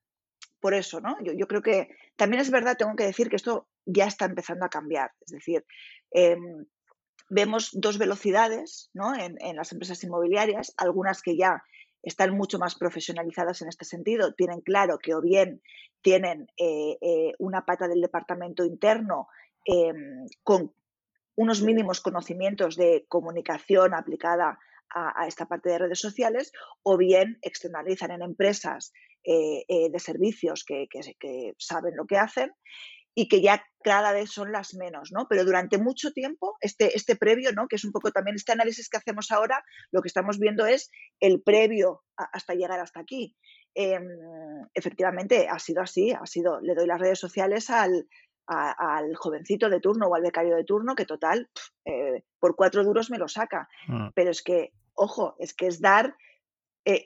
Por eso, ¿no? Yo, creo que también es verdad, tengo que decir que esto ya está empezando a cambiar. Es decir, em, vemos dos velocidades ¿no? en, las empresas inmobiliarias, algunas que ya están mucho más profesionalizadas en este sentido, tienen claro que o bien tienen eh, eh, una pata del departamento interno Em, con unos mínimos conocimientos de comunicación aplicada a, esta parte de redes sociales o bien externalizan en empresas eh, eh, de servicios que, saben lo que hacen y que ya cada vez son las menos, ¿no? Pero durante mucho tiempo, este, este previo, ¿no? Que es un poco también este análisis que hacemos ahora, lo que estamos viendo es el previo hasta llegar hasta aquí. Em, efectivamente, ha sido así, ha sido, le doy las redes sociales al, al jovencito de turno o al becario de turno que total, eh, por cuatro duros me lo saca. Mm. Pero es que, ojo, es que es dar eh,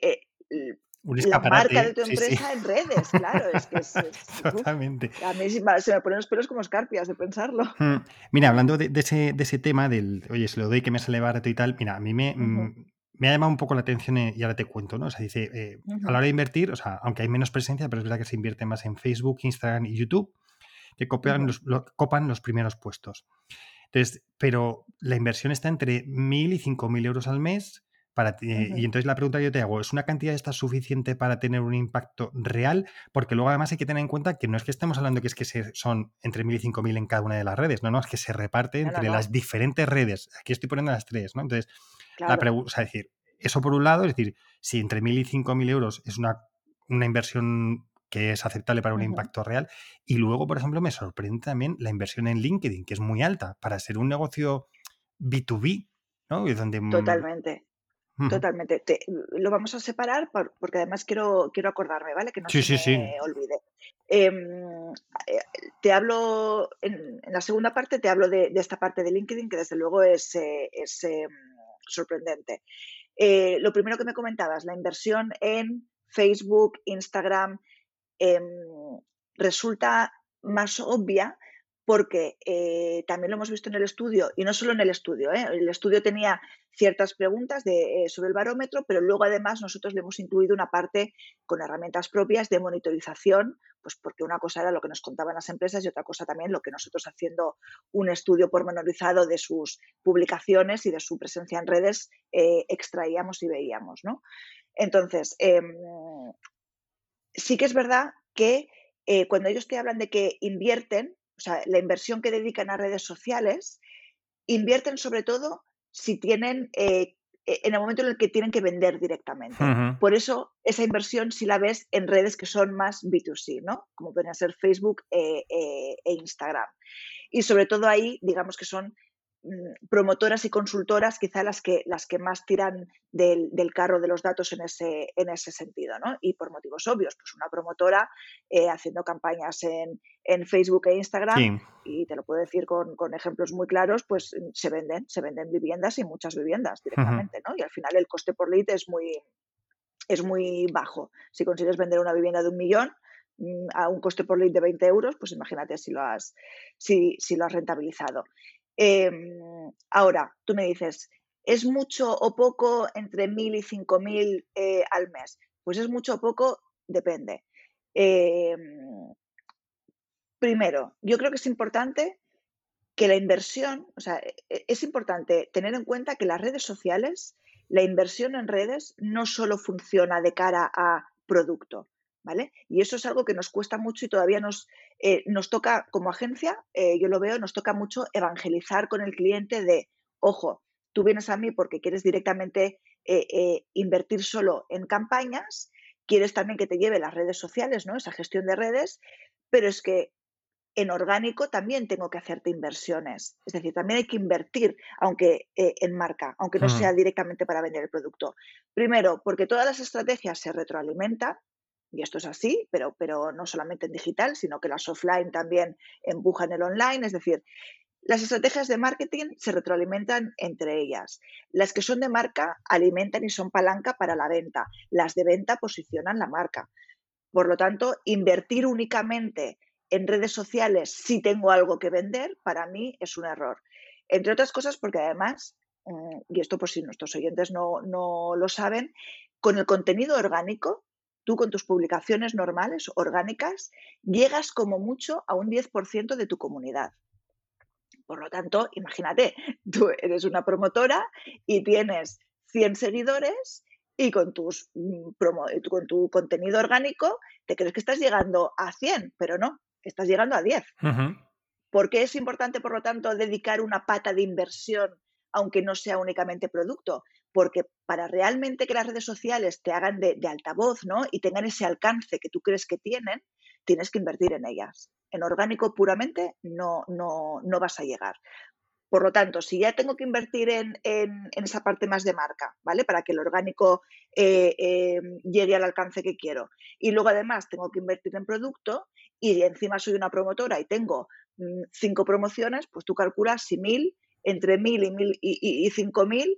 eh, la marca de tu empresa en redes, claro. Es que es, (laughs) Totalmente. a mí se me ponen los pelos como escarpias de pensarlo. Mm. Mira, hablando de, ese, de, ese, tema del, oye, se lo doy que me sale barato y tal, mira, a mí me... Mm, me ha llamado un poco la atención y ahora te cuento, ¿no? O sea, dice, a la hora de invertir, o sea, aunque hay menos presencia, pero es verdad que se invierte más en Facebook, Instagram y YouTube que copian los, copan los primeros puestos. Entonces, pero la inversión está entre 1.000 y 5.000 euros al mes. Para Y entonces la pregunta que yo te hago, ¿es una cantidad esta suficiente para tener un impacto real? Porque luego además hay que tener en cuenta que no es que estemos hablando que es que son entre 1.000 y 5.000 en cada una de las redes, no, no, es que se reparte entre las diferentes redes. Aquí estoy poniendo las tres, ¿no? Entonces, la pregunta, o sea, decir, eso por un lado, es decir, si entre 1.000 y 5.000 euros es una, una inversión que es aceptable para un impacto real. Y luego, por ejemplo, me sorprende también la inversión en LinkedIn, que es muy alta para ser un negocio B2B, ¿no? donde... Mm, Totalmente. Totalmente. lo vamos a separar porque además quiero, quiero acordarme, ¿vale? Que no se me olvide. Em, eh, te hablo, en, la segunda parte te hablo de, esta parte de LinkedIn que desde luego es, eh, es em, sorprendente. Eh, lo primero que me comentabas, la inversión en Facebook, Instagram, Em, resulta más obvia porque eh, también lo hemos visto en el estudio, y no solo en el estudio, ¿eh? el estudio tenía ciertas preguntas eh, sobre el barómetro, pero luego además nosotros le hemos incluido una parte con herramientas propias de monitorización, pues porque una cosa era lo que nos contaban las empresas y otra cosa también lo que nosotros haciendo un estudio pormenorizado de sus publicaciones y de su presencia en redes extraíamos y veíamos. ¿no? Entonces, em, sí que es verdad que eh, cuando ellos te hablan de que invierten, o sea, la inversión que dedican a redes sociales, invierten sobre todo si tienen, eh, e, en el momento en el que tienen que vender directamente. Por eso esa inversión si la ves en redes que son más B2C, ¿no? Como pueden ser Facebook eh, e Instagram. Y sobre todo ahí, digamos que son promotoras y consultoras quizá las que, las que más tiran del, carro de los datos en ese, en ese sentido, ¿no? Y por motivos obvios, pues una promotora eh, haciendo campañas en, Facebook e Instagram, y te lo puedo decir con, ejemplos muy claros, pues mm, se venden, se venden viviendas y muchas viviendas directamente, ¿no? Y al final el coste por lead es muy, es muy bajo. Si consigues vender una vivienda de un millón, mm, a un coste por lead de 20 euros, pues imagínate si lo has, si, si lo has rentabilizado. Em, ahora, tú me dices, ¿es mucho o poco entre 1.000 y 5.000 eh, al mes? Pues es mucho o poco, depende. Em, primero, yo creo que es importante que la inversión, o sea, e, e, es importante tener en cuenta que las redes sociales, la inversión en redes no solo funciona de cara a producto, y eso es algo que nos cuesta mucho y todavía nos, eh, nos toca, como agencia, eh, yo lo veo, nos toca mucho evangelizar con el cliente de, ojo, tú vienes a mí porque quieres directamente eh, invertir solo en campañas, quieres también que te lleve las redes sociales, ¿no? Esa gestión de redes, pero es que en orgánico también tengo que hacerte inversiones. Es decir, también hay que invertir, aunque en marca, aunque no sea directamente para vender el producto. Primero, porque todas las estrategias se retroalimentan y esto es así, pero, pero no solamente en digital, sino que las offline también empujan el online. Es decir, las estrategias de marketing se retroalimentan entre ellas. Las que son de marca alimentan y son palanca para la venta. Las de venta posicionan la marca. Por lo tanto, invertir únicamente en redes sociales si tengo algo que vender, para mí es un error. Entre otras cosas porque además, mm, y esto por si nuestros oyentes no, no lo saben, con el contenido orgánico tú con tus publicaciones normales, orgánicas, llegas como mucho a un 10% de tu comunidad. Por lo tanto, imagínate, tú eres una promotora y tienes 100 seguidores y con, tus, mm, con tu contenido orgánico te crees que estás llegando a 100, pero no, estás llegando a 10. ¿Por qué es importante, por lo tanto, dedicar una pata de inversión, aunque no sea únicamente producto? Porque para realmente que las redes sociales te hagan de, altavoz ¿no? y tengan ese alcance que tú crees que tienen, tienes que invertir en ellas. En orgánico puramente no, no, no vas a llegar. Por lo tanto, si ya tengo que invertir en, esa parte más de marca, ¿vale? Para que el orgánico eh, eh, llegue al alcance que quiero. Y luego además tengo que invertir en producto y encima soy una promotora y tengo mm, cinco promociones, pues tú calculas si mil, entre mil y, mil y, y cinco mil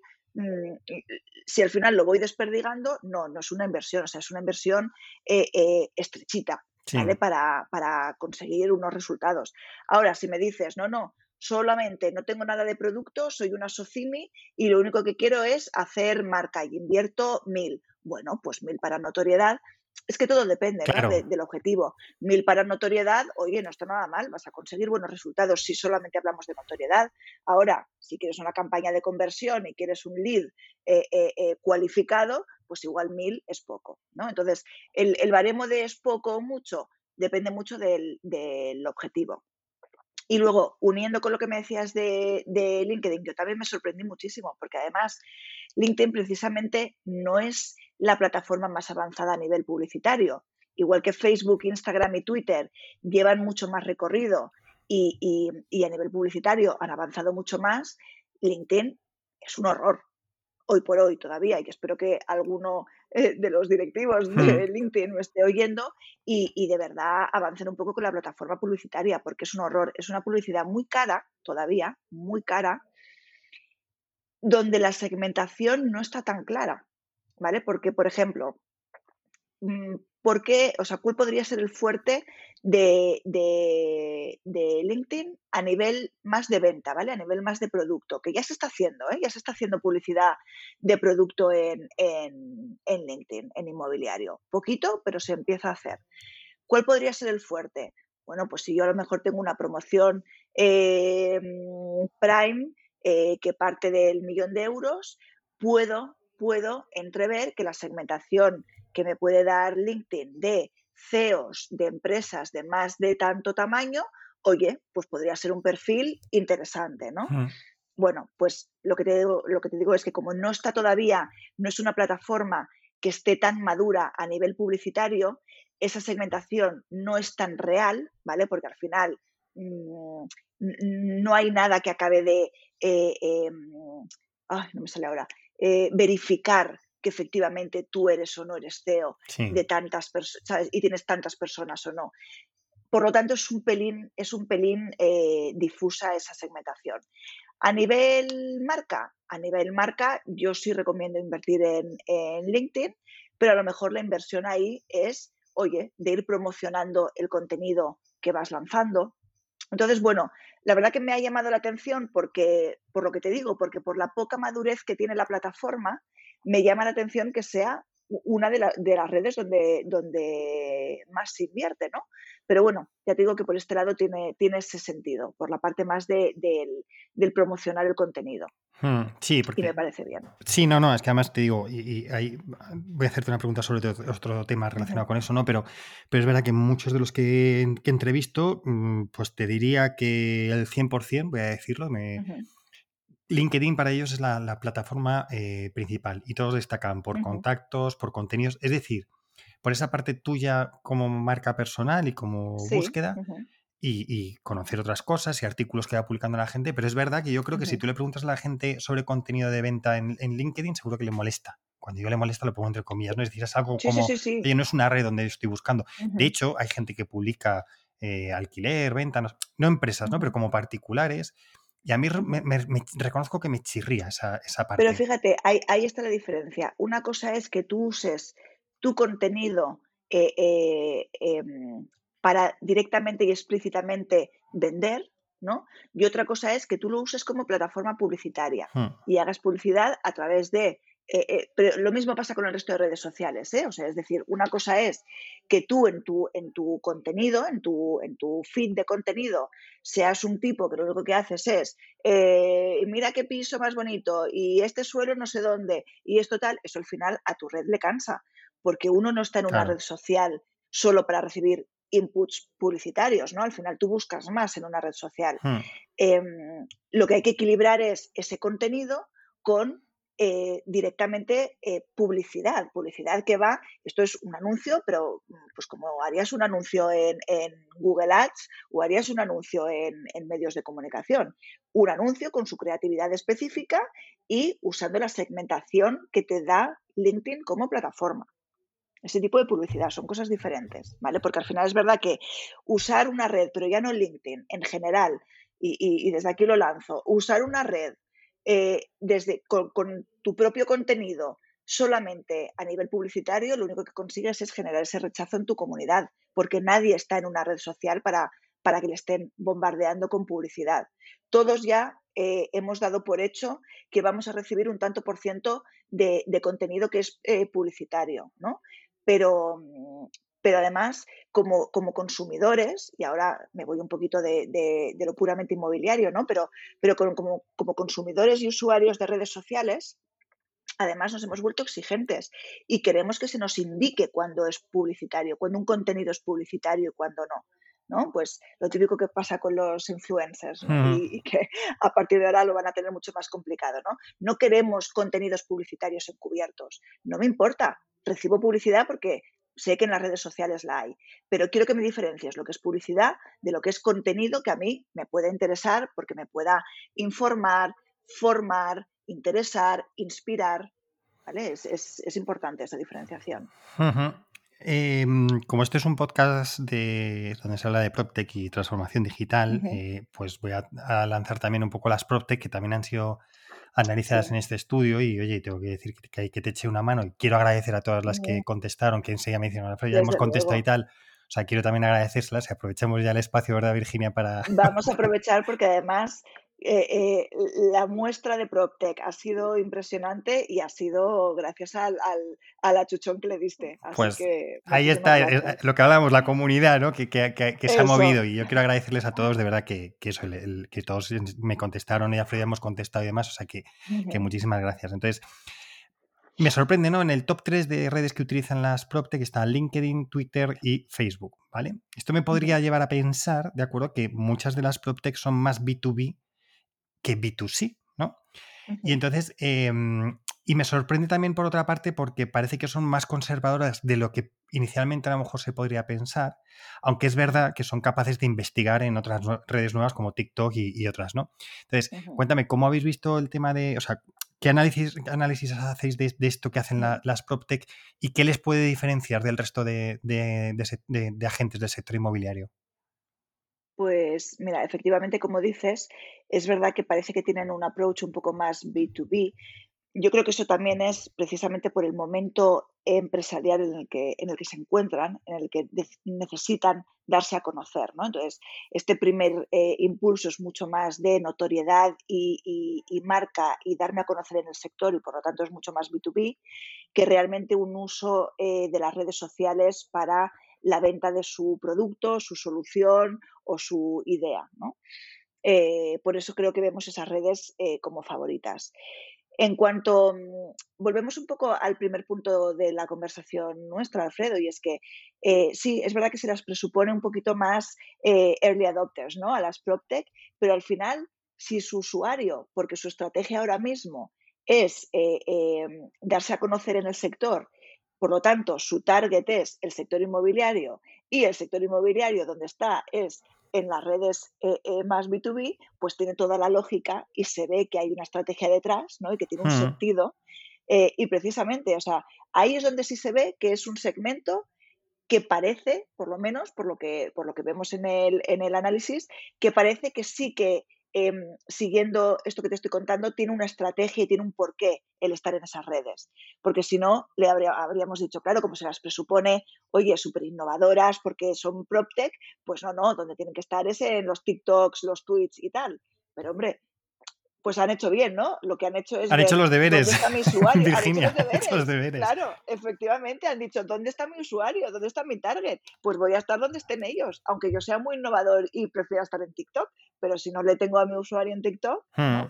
si al final lo voy desperdigando, no, no es una inversión, o sea, es una inversión eh, eh, estrechita, ¿vale? Para, para conseguir unos resultados. Ahora, si me dices, no, no, solamente no tengo nada de producto, soy una Socimi y lo único que quiero es hacer marca y invierto mil. Bueno, pues mil para notoriedad es que todo depende del objetivo. Mil para notoriedad, oye, no está nada mal, vas a conseguir buenos resultados si solamente hablamos de notoriedad. Ahora, si quieres una campaña de conversión y quieres un lead eh, eh, eh, cualificado, pues igual mil es poco. ¿no? Entonces, el, baremo de es poco o mucho depende mucho del, objetivo. Y luego, uniendo con lo que me decías de, de, LinkedIn, yo también me sorprendí muchísimo, porque además LinkedIn precisamente no es la plataforma más avanzada a nivel publicitario. Igual que Facebook, Instagram y Twitter llevan mucho más recorrido y, a nivel publicitario han avanzado mucho más, LinkedIn es un horror hoy por hoy todavía, y espero que alguno eh, de los directivos de hmm. LinkedIn me esté oyendo y, y, de verdad avancen un poco con la plataforma publicitaria, porque es un horror, es una publicidad muy cara todavía, muy cara, donde la segmentación no está tan clara. ¿Vale? Porque, por ejemplo, mm, ¿por qué, o sea, cuál podría ser el fuerte de, LinkedIn a nivel más de venta, ¿vale? A nivel más de producto, que ya se está haciendo, ¿eh? Ya se está haciendo publicidad de producto en, LinkedIn, en inmobiliario. Poquito, pero se empieza a hacer. ¿Cuál podría ser el fuerte? Bueno, pues si yo a lo mejor tengo una promoción eh, Prime eh, que parte del millón de euros, puedo puedo entrever que la segmentación que me puede dar LinkedIn de CEOs de empresas de más de tanto tamaño, oye, pues podría ser un perfil interesante, ¿no? Bueno, pues lo que, te digo, lo que te digo es que como no está todavía, no es una plataforma que esté tan madura a nivel publicitario, esa segmentación no es tan real, ¿vale? Porque al final mm, no hay nada que acabe de... Eh, em, ay, no me sale ahora. Eh, verificar que efectivamente tú eres o no eres CEO de tantas personas y tienes tantas personas o no. Por lo tanto, es un pelín, es un pelín eh, difusa esa segmentación. A nivel marca, a nivel marca, yo sí recomiendo invertir en, en LinkedIn, pero a lo mejor la inversión ahí es, oye, de ir promocionando el contenido que vas lanzando, entonces, bueno, la verdad que me ha llamado la atención porque, por lo que te digo, porque por la poca madurez que tiene la plataforma, me llama la atención que sea una de, las redes donde, donde más se invierte, ¿no? Pero bueno, ya te digo que por este lado tiene, tiene ese sentido, por la parte más de, del, promocionar el contenido. Hmm, sí, porque... Y me parece bien. Sí, no, no, es que además te digo, y, ahí voy a hacerte una pregunta sobre otro, tema relacionado con eso, ¿no? Pero, pero es verdad que muchos de los que, que entrevisto, mm, pues te diría que el 100%, voy a decirlo, me... LinkedIn para ellos es la, plataforma eh, principal y todos destacan por contactos, por contenidos, es decir, por esa parte tuya como marca personal y como búsqueda y, conocer otras cosas y artículos que va publicando la gente, pero es verdad que yo creo que si tú le preguntas a la gente sobre contenido de venta en, LinkedIn, seguro que le molesta. Cuando yo le molesta lo pongo entre comillas, ¿no? Es decir, es algo como, oye, no es una red donde estoy buscando. De hecho, hay gente que publica eh, alquiler, venta, no, no empresas, ¿no? Pero como particulares y a mí me, reconozco que me chirría esa, esa parte. Pero fíjate, ahí, ahí, está la diferencia. Una cosa es que tú uses tu contenido eh, eh, em, para directamente y explícitamente vender, ¿no? Y otra cosa es que tú lo uses como plataforma publicitaria hmm. y hagas publicidad a través de eh, eh, pero lo mismo pasa con el resto de redes sociales, ¿eh? O sea, es decir, una cosa es que tú en tu, en tu contenido, en tu, en tu feed de contenido, seas un tipo que lo único que haces es, mira qué piso más bonito y este suelo no sé dónde y esto tal, eso al final a tu red le cansa, porque uno no está en una red social solo para recibir inputs publicitarios, ¿no? Al final tú buscas más en una red social. Hmm. Em, lo que hay que equilibrar es ese contenido con eh, directamente eh, publicidad, publicidad que va, esto es un anuncio, pero mm, pues como harías un anuncio en, Google Ads o harías un anuncio en, medios de comunicación, un anuncio con su creatividad específica y usando la segmentación que te da LinkedIn como plataforma. Ese tipo de publicidad son cosas diferentes, ¿vale? Porque al final es verdad que usar una red, pero ya no LinkedIn, en general, y desde aquí lo lanzo, usar una red eh, desde con, tu propio contenido solamente a nivel publicitario, lo único que consigues es generar ese rechazo en tu comunidad, porque nadie está en una red social para, para que le estén bombardeando con publicidad. Todos ya eh, hemos dado por hecho que vamos a recibir un tanto por ciento de, contenido que es eh, publicitario, ¿no? Pero, pero además como, como, consumidores, y ahora me voy un poquito de, de, lo puramente inmobiliario, ¿no? pero, pero como, como, consumidores y usuarios de redes sociales, además nos hemos vuelto exigentes y queremos que se nos indique cuando es publicitario, cuando un contenido es publicitario y cuando no. ¿no? Pues lo típico que pasa con los influencers y, que (laughs) a partir de ahora lo van a tener mucho más complicado, ¿no? No queremos contenidos publicitarios encubiertos. No me importa, recibo publicidad porque sé que en las redes sociales la hay, pero quiero que me diferencies lo que es publicidad de lo que es contenido que a mí me puede interesar porque me pueda informar, formar, interesar, inspirar. ¿vale? Es, importante esa diferenciación. Em, como este es un podcast de, donde se habla de PropTech y transformación digital, eh, pues voy a, lanzar también un poco las PropTech que también han sido analizadas en este estudio y oye, tengo que decir que, hay que te eche una mano y quiero agradecer a todas las que contestaron, que enseguida me dicen, ya hemos contestado y tal. O sea, quiero también agradecérselas y aprovechamos ya el espacio, ¿verdad, Virginia? Para... Vamos a aprovechar porque además eh, eh, la muestra de PropTech ha sido impresionante y ha sido gracias al, al, achuchón que le diste. pues ahí está eh, lo que hablamos, la comunidad ¿no? que, que, que, se ha movido y yo quiero agradecerles a todos de verdad que, eso, el, que todos me contestaron y a Freddy hemos contestado y demás, o sea que, (laughs) muchísimas gracias. Entonces, me sorprende, ¿no? En el top 3 de redes que utilizan las PropTech está LinkedIn, Twitter y Facebook, ¿vale? Esto me podría llevar a pensar, ¿de acuerdo? Que muchas de las PropTech son más B2B que B2C, ¿no? Y entonces, em, y me sorprende también por otra parte porque parece que son más conservadoras de lo que inicialmente a lo mejor se podría pensar, aunque es verdad que son capaces de investigar en otras redes nuevas como TikTok y, otras, ¿no? Entonces, cuéntame, ¿cómo habéis visto el tema de, o sea, qué análisis, análisis hacéis de, esto que hacen las PropTech y qué les puede diferenciar del resto de agentes del sector inmobiliario? Pues mira, efectivamente, como dices, es verdad que parece que tienen un approach un poco más B2B. Yo creo que eso también es precisamente por el momento empresarial en el que, en el que se encuentran, en el que necesitan darse a conocer. ¿no? Entonces, este primer eh, impulso es mucho más de notoriedad y, marca y darme a conocer en el sector y por lo tanto es mucho más B2B que realmente un uso eh, de las redes sociales para la venta de su producto, su solución o su idea. Eh, por eso creo que vemos esas redes eh, como favoritas. En cuanto, mm, volvemos un poco al primer punto de la conversación nuestra, Alfredo, y es que eh, sí, es verdad que se las presupone un poquito más early adopters, ¿no? A las PropTech, pero al final, si su usuario, porque su estrategia ahora mismo es em, darse a conocer en el sector por lo tanto, su target es el sector inmobiliario y el sector inmobiliario donde está es en las redes eh, eh, más B2B, pues tiene toda la lógica y se ve que hay una estrategia detrás ¿no? y que tiene un hmm. sentido. Eh, y precisamente, o sea, ahí es donde sí se ve que es un segmento que parece, por lo menos por lo que, por lo que vemos en el, en el análisis, que parece que sí que Em, siguiendo esto que te estoy contando, tiene una estrategia y tiene un porqué el estar en esas redes. Porque si no, le habríamos dicho, claro, como se las presupone, oye, súper innovadoras porque son PropTech, pues no, no, donde tienen que estar es en los TikToks, los tweets y tal. Pero hombre, pues han hecho bien, ¿no? Lo que han hecho es. Han hecho los deberes. ¿Dónde está mi usuario? (laughs) Virginia, han hecho los deberes. Claro, efectivamente, han dicho, ¿dónde está mi usuario? ¿Dónde está mi target? Pues voy a estar donde estén ellos, aunque yo sea muy innovador y prefiera estar en TikTok, pero si no le tengo a mi usuario en TikTok, hmm.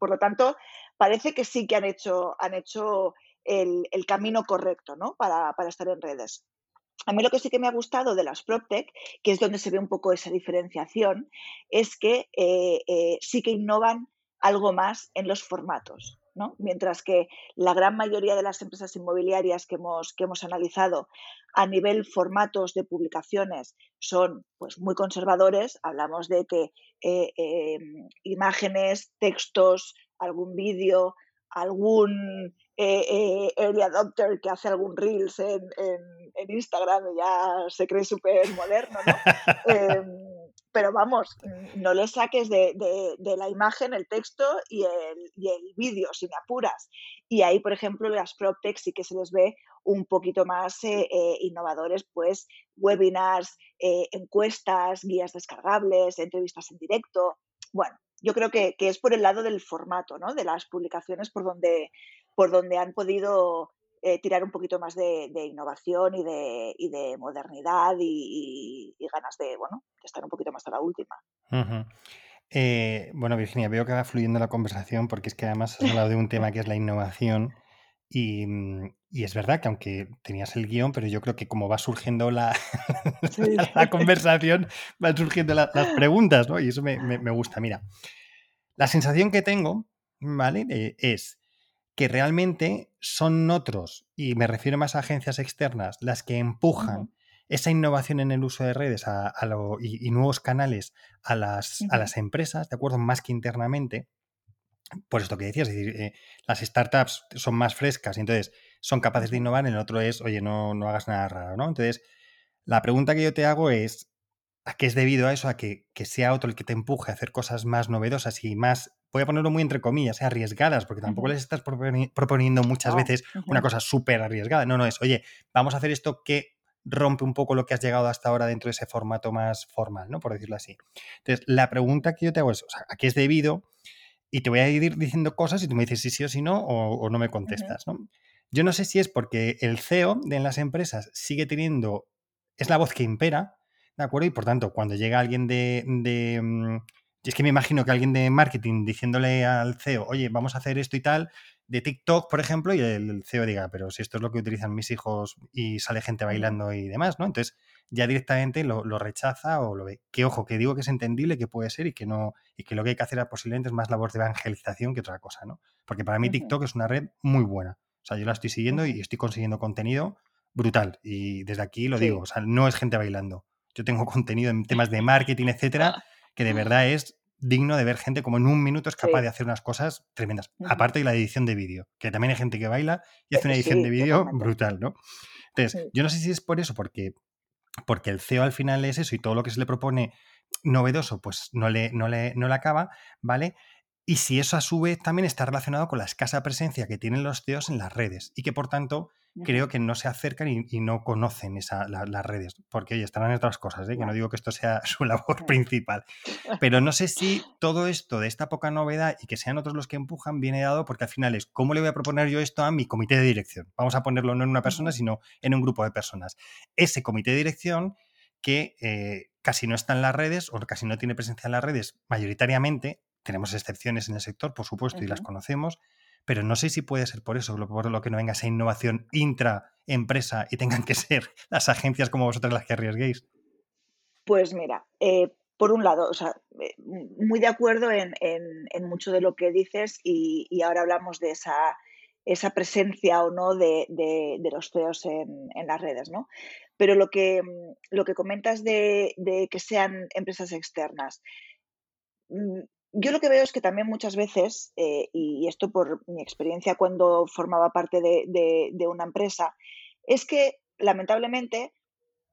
Por lo tanto, parece que sí que han hecho, han hecho el, camino correcto, ¿no? Para, estar en redes. A mí lo que sí que me ha gustado de las PropTech, que es donde se ve un poco esa diferenciación, es que eh, eh, sí que innovan algo más en los formatos. ¿no? Mientras que la gran mayoría de las empresas inmobiliarias que hemos, que hemos analizado a nivel formatos de publicaciones son pues, muy conservadores, hablamos de que eh, em, imágenes, textos, algún vídeo, algún eh, eh, early adopter que hace algún reels en, en, Instagram y ya se cree súper moderno, ¿no? (laughs) Pero vamos, no le saques de, la imagen el texto y el, y el vídeo, si me apuras. Y ahí, por ejemplo, las PropTech sí que se les ve un poquito más eh, eh, innovadores, pues webinars, eh, encuestas, guías descargables, entrevistas en directo. Bueno, yo creo que, es por el lado del formato, ¿no? De las publicaciones por donde, por donde han podido eh, tirar un poquito más de, innovación y de, de modernidad y, ganas de, bueno, estar un poquito más a la última. Eh, bueno, Virginia, veo que va fluyendo la conversación porque es que además has hablado de un tema que es la innovación Mm, y, es verdad que aunque tenías el guion, pero yo creo que como va surgiendo la, (laughs) la, conversación, van surgiendo las preguntas, ¿no? Y eso me, gusta. Mira, la sensación que tengo, ¿vale? Eh, es que realmente son otros, y me refiero más a agencias externas, las que empujan esa innovación en el uso de redes a, y, nuevos canales a las, a las empresas, ¿de acuerdo? Más que internamente por esto que decías, es decir, eh, las startups son más frescas y entonces son capaces de innovar, en el otro es, oye, no, no hagas nada raro, ¿no? Entonces, la pregunta que yo te hago es, ¿a qué es debido a eso? A que, sea otro el que te empuje a hacer cosas más novedosas y más, voy a ponerlo muy entre comillas, arriesgadas, porque tampoco les estás proponiendo muchas veces una cosa súper arriesgada. No, no es, oye, vamos a hacer esto que rompe un poco lo que has llegado hasta ahora dentro de ese formato más formal, ¿no? Por decirlo así. Entonces, la pregunta que yo te hago es, ¿a qué es debido? y te voy a ir diciendo cosas y tú me dices si sí o si no o, no me contestas. ¿no? Yo no sé si es porque el CEO de las empresas sigue teniendo, es la voz que impera, ¿de acuerdo? Y por tanto, cuando llega alguien de, de mm, es que me imagino que alguien de marketing diciéndole al CEO, oye, vamos a hacer esto y tal, de TikTok, por ejemplo, y el CEO diga, pero si esto es lo que utilizan mis hijos y sale gente bailando y demás, ¿no? Entonces, ya directamente lo, rechaza o lo ve. Que ojo, que digo que es entendible, que puede ser y que no, y que lo que hay que hacer posiblemente es más labor de evangelización que otra cosa, ¿no? Porque para mí TikTok es una red muy buena. O sea, yo la estoy siguiendo y estoy consiguiendo contenido brutal. Y desde aquí lo digo, o sea, no es gente bailando. Yo tengo (laughs) contenido en (laughs) temas de marketing, etcétera, que de verdad es digno de ver gente como en un minuto es capaz de hacer unas cosas tremendas. Aparte de la edición de vídeo, que también hay gente que baila y hace una edición de vídeo brutal, ¿no? Entonces, yo no sé si es por eso, porque porque el CEO al final es eso y todo lo que se le propone novedoso, pues no le, no le, no le acaba, ¿vale? Y si eso a su vez también está relacionado con la escasa presencia que tienen los CEOs en las redes y que por tanto creo que no se acercan y, no conocen esa, las redes, porque oye, estarán en otras cosas, ¿eh? que no digo que esto sea (laughs) su labor principal. Pero no sé si (laughs) todo esto de esta poca novedad y que sean otros los que empujan viene dado porque al final es, ¿cómo le voy a proponer yo esto a mi comité de dirección? Vamos a ponerlo no en una persona, sino en un grupo de personas. Ese comité de dirección que eh, casi no está en las redes o casi no tiene presencia en las redes mayoritariamente, tenemos excepciones en el sector, por supuesto, y las conocemos, pero no sé si puede ser por eso, por lo que no venga esa innovación intra-empresa y tengan que ser (laughs) las agencias como vosotras las que arriesguéis. Pues mira, eh, por un lado, o sea, eh, muy de acuerdo en, mucho de lo que dices y, ahora hablamos de esa, esa presencia o no de, los CEOs en, las redes, ¿no? Pero lo que, lo que comentas de, de que sean empresas externas, mm, yo lo que veo es que también muchas veces, eh, y esto por mi experiencia cuando formaba parte de, una empresa, es que lamentablemente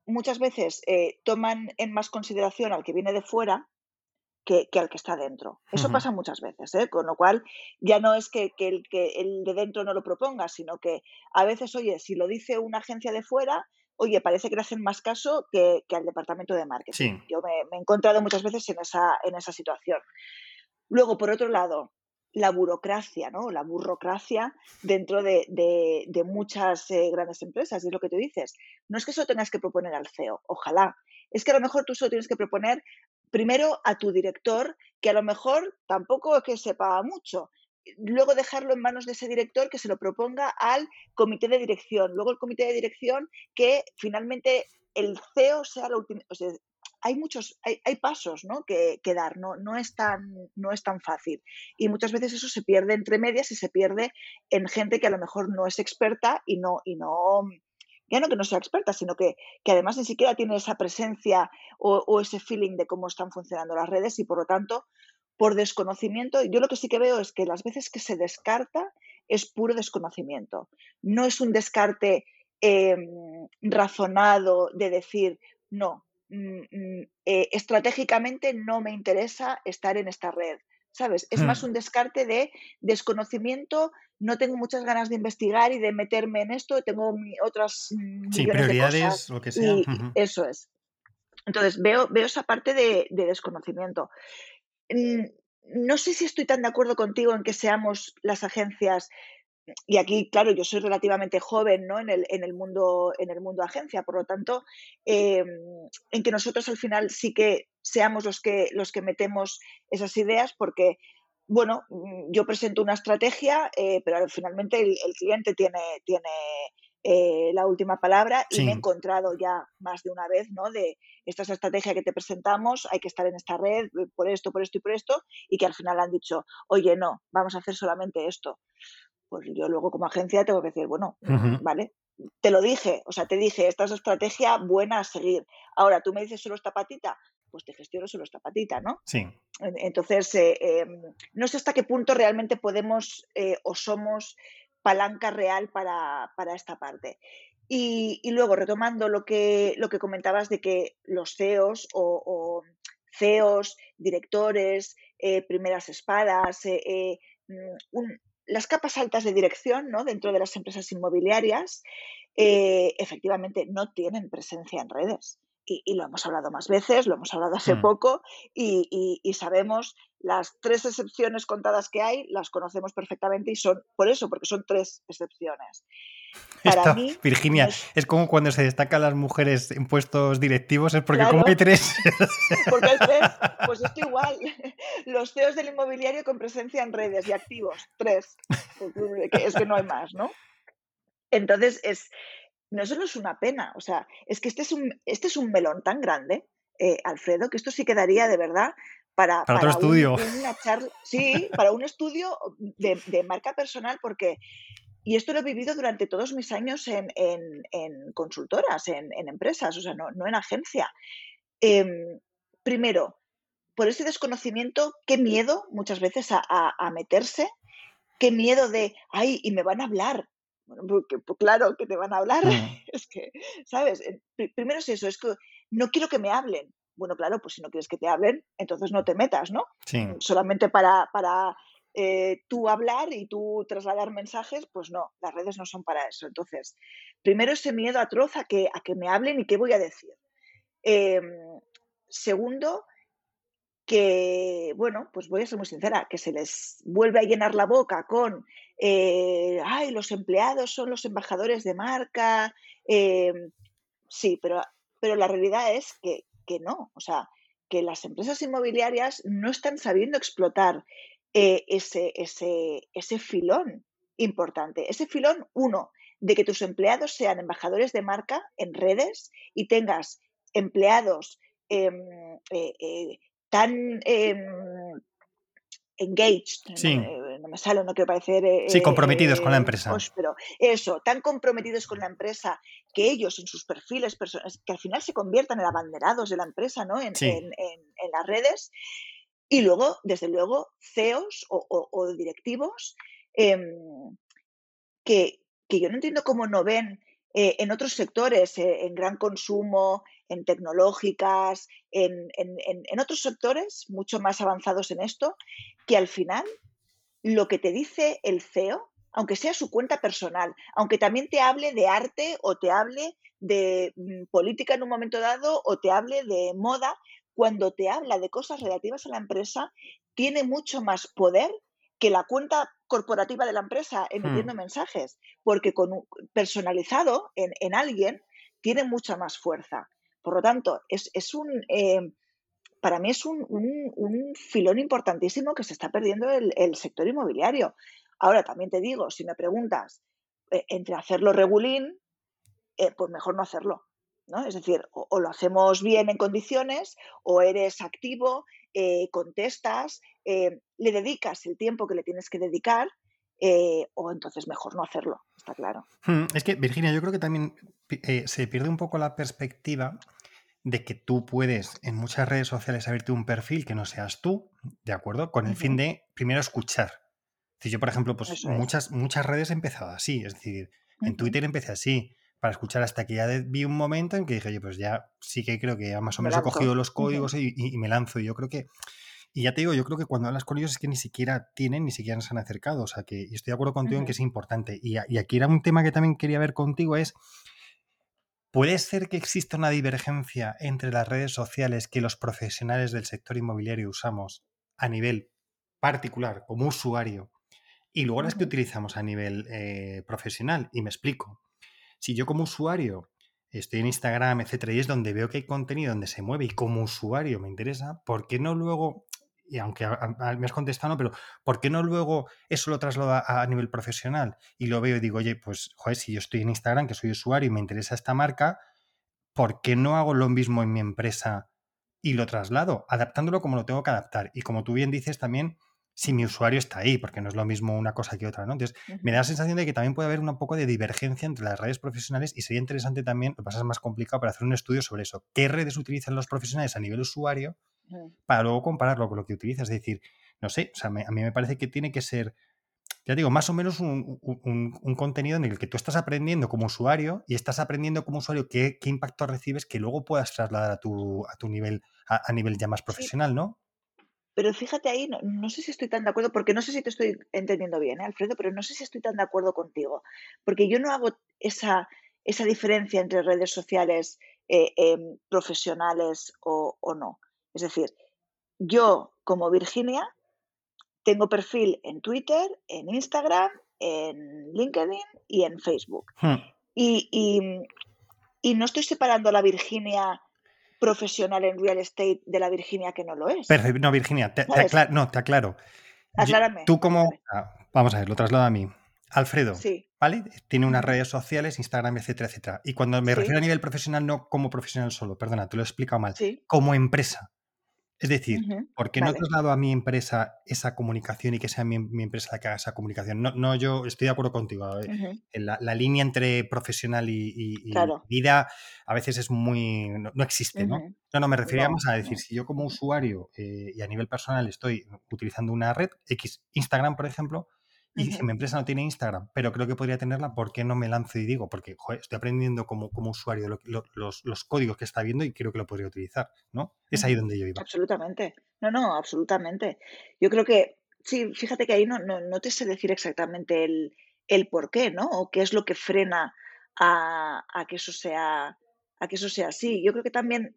muchas veces eh, toman en más consideración al que viene de fuera que, al que está dentro. Eso pasa muchas veces, ¿eh? con lo cual ya no es que, el, que el de dentro no lo proponga, sino que a veces, oye, si lo dice una agencia de fuera, oye, parece que le hacen más caso que, al departamento de marketing. Yo me, me, he encontrado muchas veces en esa, en esa situación. Luego, por otro lado, la burocracia, ¿no? La burocracia dentro de, muchas eh, grandes empresas, es lo que tú dices. No es que eso tengas que proponer al CEO, ojalá. Es que a lo mejor tú solo tienes que proponer primero a tu director, que a lo mejor tampoco es que sepa mucho. Luego dejarlo en manos de ese director que se lo proponga al comité de dirección. Luego el comité de dirección que finalmente el CEO sea la última, hay muchos, hay, pasos ¿no? que, dar, no, no, es tan, no es tan fácil. Y muchas veces eso se pierde entre medias y se pierde en gente que a lo mejor no es experta y no, y no ya no que no sea experta, sino que, además ni siquiera tiene esa presencia o, ese feeling de cómo están funcionando las redes y por lo tanto, por desconocimiento, yo lo que sí que veo es que las veces que se descarta es puro desconocimiento. No es un descarte em, razonado de decir, no, eh, estratégicamente no me interesa estar en esta red. ¿Sabes? Es más hmm. un descarte de desconocimiento, no tengo muchas ganas de investigar y de meterme en esto, tengo otras mm, sí, prioridades, lo que sea. Eso es. Entonces, veo, veo esa parte de, desconocimiento. No sé si estoy tan de acuerdo contigo en que seamos las agencias y aquí, claro, yo soy relativamente joven ¿no? en, el, en, el mundo, en el mundo agencia, por lo tanto, em, en que nosotros al final sí que seamos los que, los que metemos esas ideas, porque, bueno, mm, yo presento una estrategia, eh, pero finalmente el, cliente tiene, tiene eh, la última palabra y me he encontrado ya más de una vez, ¿no? De esta es la estrategia que te presentamos, hay que estar en esta red eh, por esto, por esto y por esto, y que al final han dicho, oye, no, vamos a hacer solamente esto pues yo luego como agencia tengo que decir, bueno, vale, te lo dije, o sea, te dije, esta es la estrategia buena a seguir. Ahora, tú me dices solo esta patita, pues te gestiono solo esta patita, ¿no? Sí. Entonces, eh, em, no sé hasta qué punto realmente podemos eh, o somos palanca real para, esta parte. Y, luego, retomando lo que, lo que comentabas de que los CEOs o, CEOs, directores, eh, primeras espadas, mm, un, las capas altas de dirección ¿no? dentro de las empresas inmobiliarias eh, efectivamente no tienen presencia en redes. Y, lo hemos hablado más veces, lo hemos hablado hace mm. poco y, sabemos las tres excepciones contadas que hay, las conocemos perfectamente y son por eso, porque son tres excepciones. (laughs) Para mí, Virginia, es... como cuando se destacan las mujeres en puestos directivos, es porque como hay tres. (laughs) Porque hay tres, pues esto igual. (laughs) Los CEOs del inmobiliario con presencia en redes y activos, tres. Es que no hay más, ¿no? Entonces, es, no solo es una pena, o sea, es que este es un, este es un melón tan grande, eh, Alfredo, que esto sí quedaría de verdad para, para, otro estudio. sí, para un estudio de, de marca personal, porque y esto lo he vivido durante todos mis años en, consultoras, en, empresas, o sea, no, en agencia. Em, primero, por ese desconocimiento, qué miedo muchas veces a, meterse, qué miedo de, ay, y me van a hablar. Bueno, pues, pues claro que te van a hablar. Mm. (laughs) Es que, ¿sabes? Primero es eso, es que no quiero que me hablen. Bueno, claro, pues si no quieres que te hablen, entonces no te metas, ¿no? Sí. Solamente para, para eh, tú hablar y tú trasladar mensajes, pues no, las redes no son para eso. Entonces, primero ese miedo atroz a que, a que me hablen y qué voy a decir. Em, segundo, que, bueno, pues voy a ser muy sincera, que se les vuelve a llenar la boca con, eh, ay, los empleados son los embajadores de marca. Em, sí, pero, pero la realidad es que, que no, o sea, que las empresas inmobiliarias no están sabiendo explotar eh, ese, ese, ese filón importante. Ese filón, uno, de que tus empleados sean embajadores de marca en redes y tengas empleados em, eh, eh, tan em, engaged, no, me sale, no quiero parecer... sí, comprometidos con la empresa. pero eso, tan comprometidos con la empresa que ellos en sus perfiles personales, que al final se conviertan en abanderados de la empresa ¿no? en, en, en las redes, y luego, desde luego, CEOs o, directivos em, que, yo no entiendo cómo no ven eh, en otros sectores, eh, en gran consumo, en tecnológicas, en, en, otros sectores mucho más avanzados en esto, que al final lo que te dice el CEO, aunque sea su cuenta personal, aunque también te hable de arte o te hable de mm, política en un momento dado o te hable de moda, cuando te habla de cosas relativas a la empresa, tiene mucho más poder que la cuenta corporativa de la empresa emitiendo hmm. mensajes, porque con personalizado en, alguien tiene mucha más fuerza. Por lo tanto, es, un, eh, para mí es un, filón importantísimo que se está perdiendo el, sector inmobiliario. Ahora, también te digo, si me preguntas eh, entre hacerlo regulín, eh, pues mejor no hacerlo. Es decir, o, lo hacemos bien en condiciones, o eres activo, eh, contestas, eh, le dedicas el tiempo que le tienes que dedicar, eh, o entonces mejor no hacerlo, está claro. Hmm, es que, Virginia, yo creo que también se pierde un poco la perspectiva de que tú puedes en muchas redes sociales abrirte un perfil que no seas tú, ¿de acuerdo? Con el fin de primero escuchar. Si yo, por ejemplo, pues muchas, muchas redes he empezado así, es decir, en Twitter empecé así, para escuchar hasta que ya vi un momento en que dije, oye, pues ya sí que creo que ya más o menos he cogido los códigos y, me lanzo. Y yo creo que, y ya te digo, yo creo que cuando hablas con ellos es que ni siquiera tienen, ni siquiera se han acercado. O sea, que estoy de acuerdo contigo en que es importante. Y, y, aquí era un tema que también quería ver contigo, es, ¿puede ser que exista una divergencia entre las redes sociales que los profesionales del sector inmobiliario usamos a nivel particular, como usuario, y luego las que utilizamos a nivel eh, profesional. Y me explico. Si yo como usuario estoy en Instagram, etcétera, y es donde veo que hay contenido donde se mueve y como usuario me interesa, ¿por qué no luego, y aunque me has contestado, pero ¿por qué no luego eso lo traslado a, nivel profesional? Y lo veo y digo, oye, pues, joder, si yo estoy en Instagram, que soy usuario y me interesa esta marca, ¿por qué no hago lo mismo en mi empresa y lo traslado? Adaptándolo como lo tengo que adaptar. Y como tú bien dices también, si mi usuario está ahí, porque no es lo mismo una cosa que otra, ¿no? Entonces, me da la sensación de que también puede haber un poco de divergencia entre las redes profesionales y sería interesante también, lo que pasa es más complicado, para hacer un estudio sobre eso. ¿Qué redes utilizan los profesionales a nivel usuario para luego compararlo con lo que utilizas? Es decir, no sé, o sea, a mí me parece que tiene que ser, ya digo, más o menos un, contenido en el que tú estás aprendiendo como usuario y estás aprendiendo como usuario qué, impacto recibes que luego puedas trasladar a tu, a tu nivel, a, nivel ya más profesional, ¿no? Pero fíjate ahí, no, sé si estoy tan de acuerdo, porque no sé si te estoy entendiendo bien, ¿eh, Alfredo, pero no sé si estoy tan de acuerdo contigo, porque yo no hago esa, esa diferencia entre redes sociales eh, em, profesionales o, no. Es decir, yo como Virginia tengo perfil en Twitter, en Instagram, en LinkedIn y en Facebook. Hmm. Y, y, y, no estoy separando a la Virginia profesional en real estate de la Virginia que no lo es. Perfecto, no, Virginia, te, aclaro, no, te aclaro. Aclárame. Tú como... Ah, vamos a ver, lo traslado a mí. Alfredo, ¿vale? Tiene unas redes sociales, Instagram, etcétera, etcétera. Y cuando me refiero a nivel profesional, no como profesional solo, perdona, te lo he explicado mal. Como empresa. Es decir, ¿por qué no traslado a mi empresa esa comunicación y que sea mi, empresa la que haga esa comunicación? No, no yo estoy de acuerdo contigo. La, línea entre profesional y, vida a veces es muy. no, existe, ¿no? No, no, me referíamos a decir, si yo como usuario eh, y a nivel personal estoy utilizando una red, X, Instagram, por ejemplo, y si mi empresa no tiene Instagram, pero creo que podría tenerla, ¿por qué no me lanzo y digo? Porque estoy aprendiendo como, como usuario los, códigos que está viendo y creo que lo podría utilizar, ¿no? Es ahí donde yo iba. Absolutamente. No, no, absolutamente. Yo creo que, sí, fíjate que ahí no, no, te sé decir exactamente el, por qué, ¿no? O qué es lo que frena a, que eso sea a que eso sea así. Yo creo que también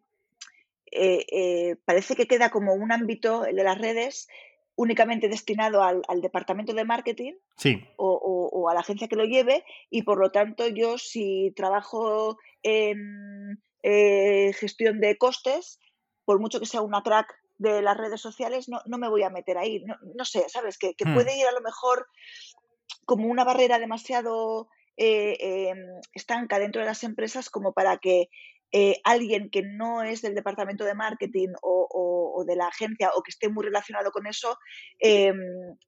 eh, eh, parece que queda como un ámbito, el de las redes, únicamente destinado al, departamento de marketing o, a la agencia que lo lleve y por lo tanto yo si trabajo en eh, gestión de costes, por mucho que sea una crack de las redes sociales, no, me voy a meter ahí. No, sé, ¿sabes? Que, hmm. puede ir a lo mejor como una barrera demasiado eh, em, estanca dentro de las empresas como para que eh, alguien que no es del departamento de marketing o, de la agencia o que esté muy relacionado con eso em,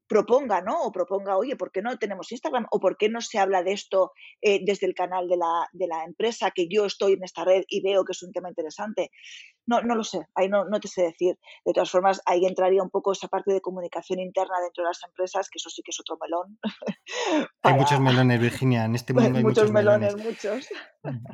proponga, ¿no? O proponga, oye, ¿por qué no tenemos Instagram? ¿O por qué no se habla de esto eh, desde el canal de la, de la, empresa que yo estoy en esta red y veo que es un tema interesante? No, no lo sé, ahí no, no te sé decir. De todas formas, ahí entraría un poco esa parte de comunicación interna dentro de las empresas, que eso sí que es otro melón. (laughs) Hay muchos melones, Virginia, en este (laughs) mundo hay muchos, melones. Muchos.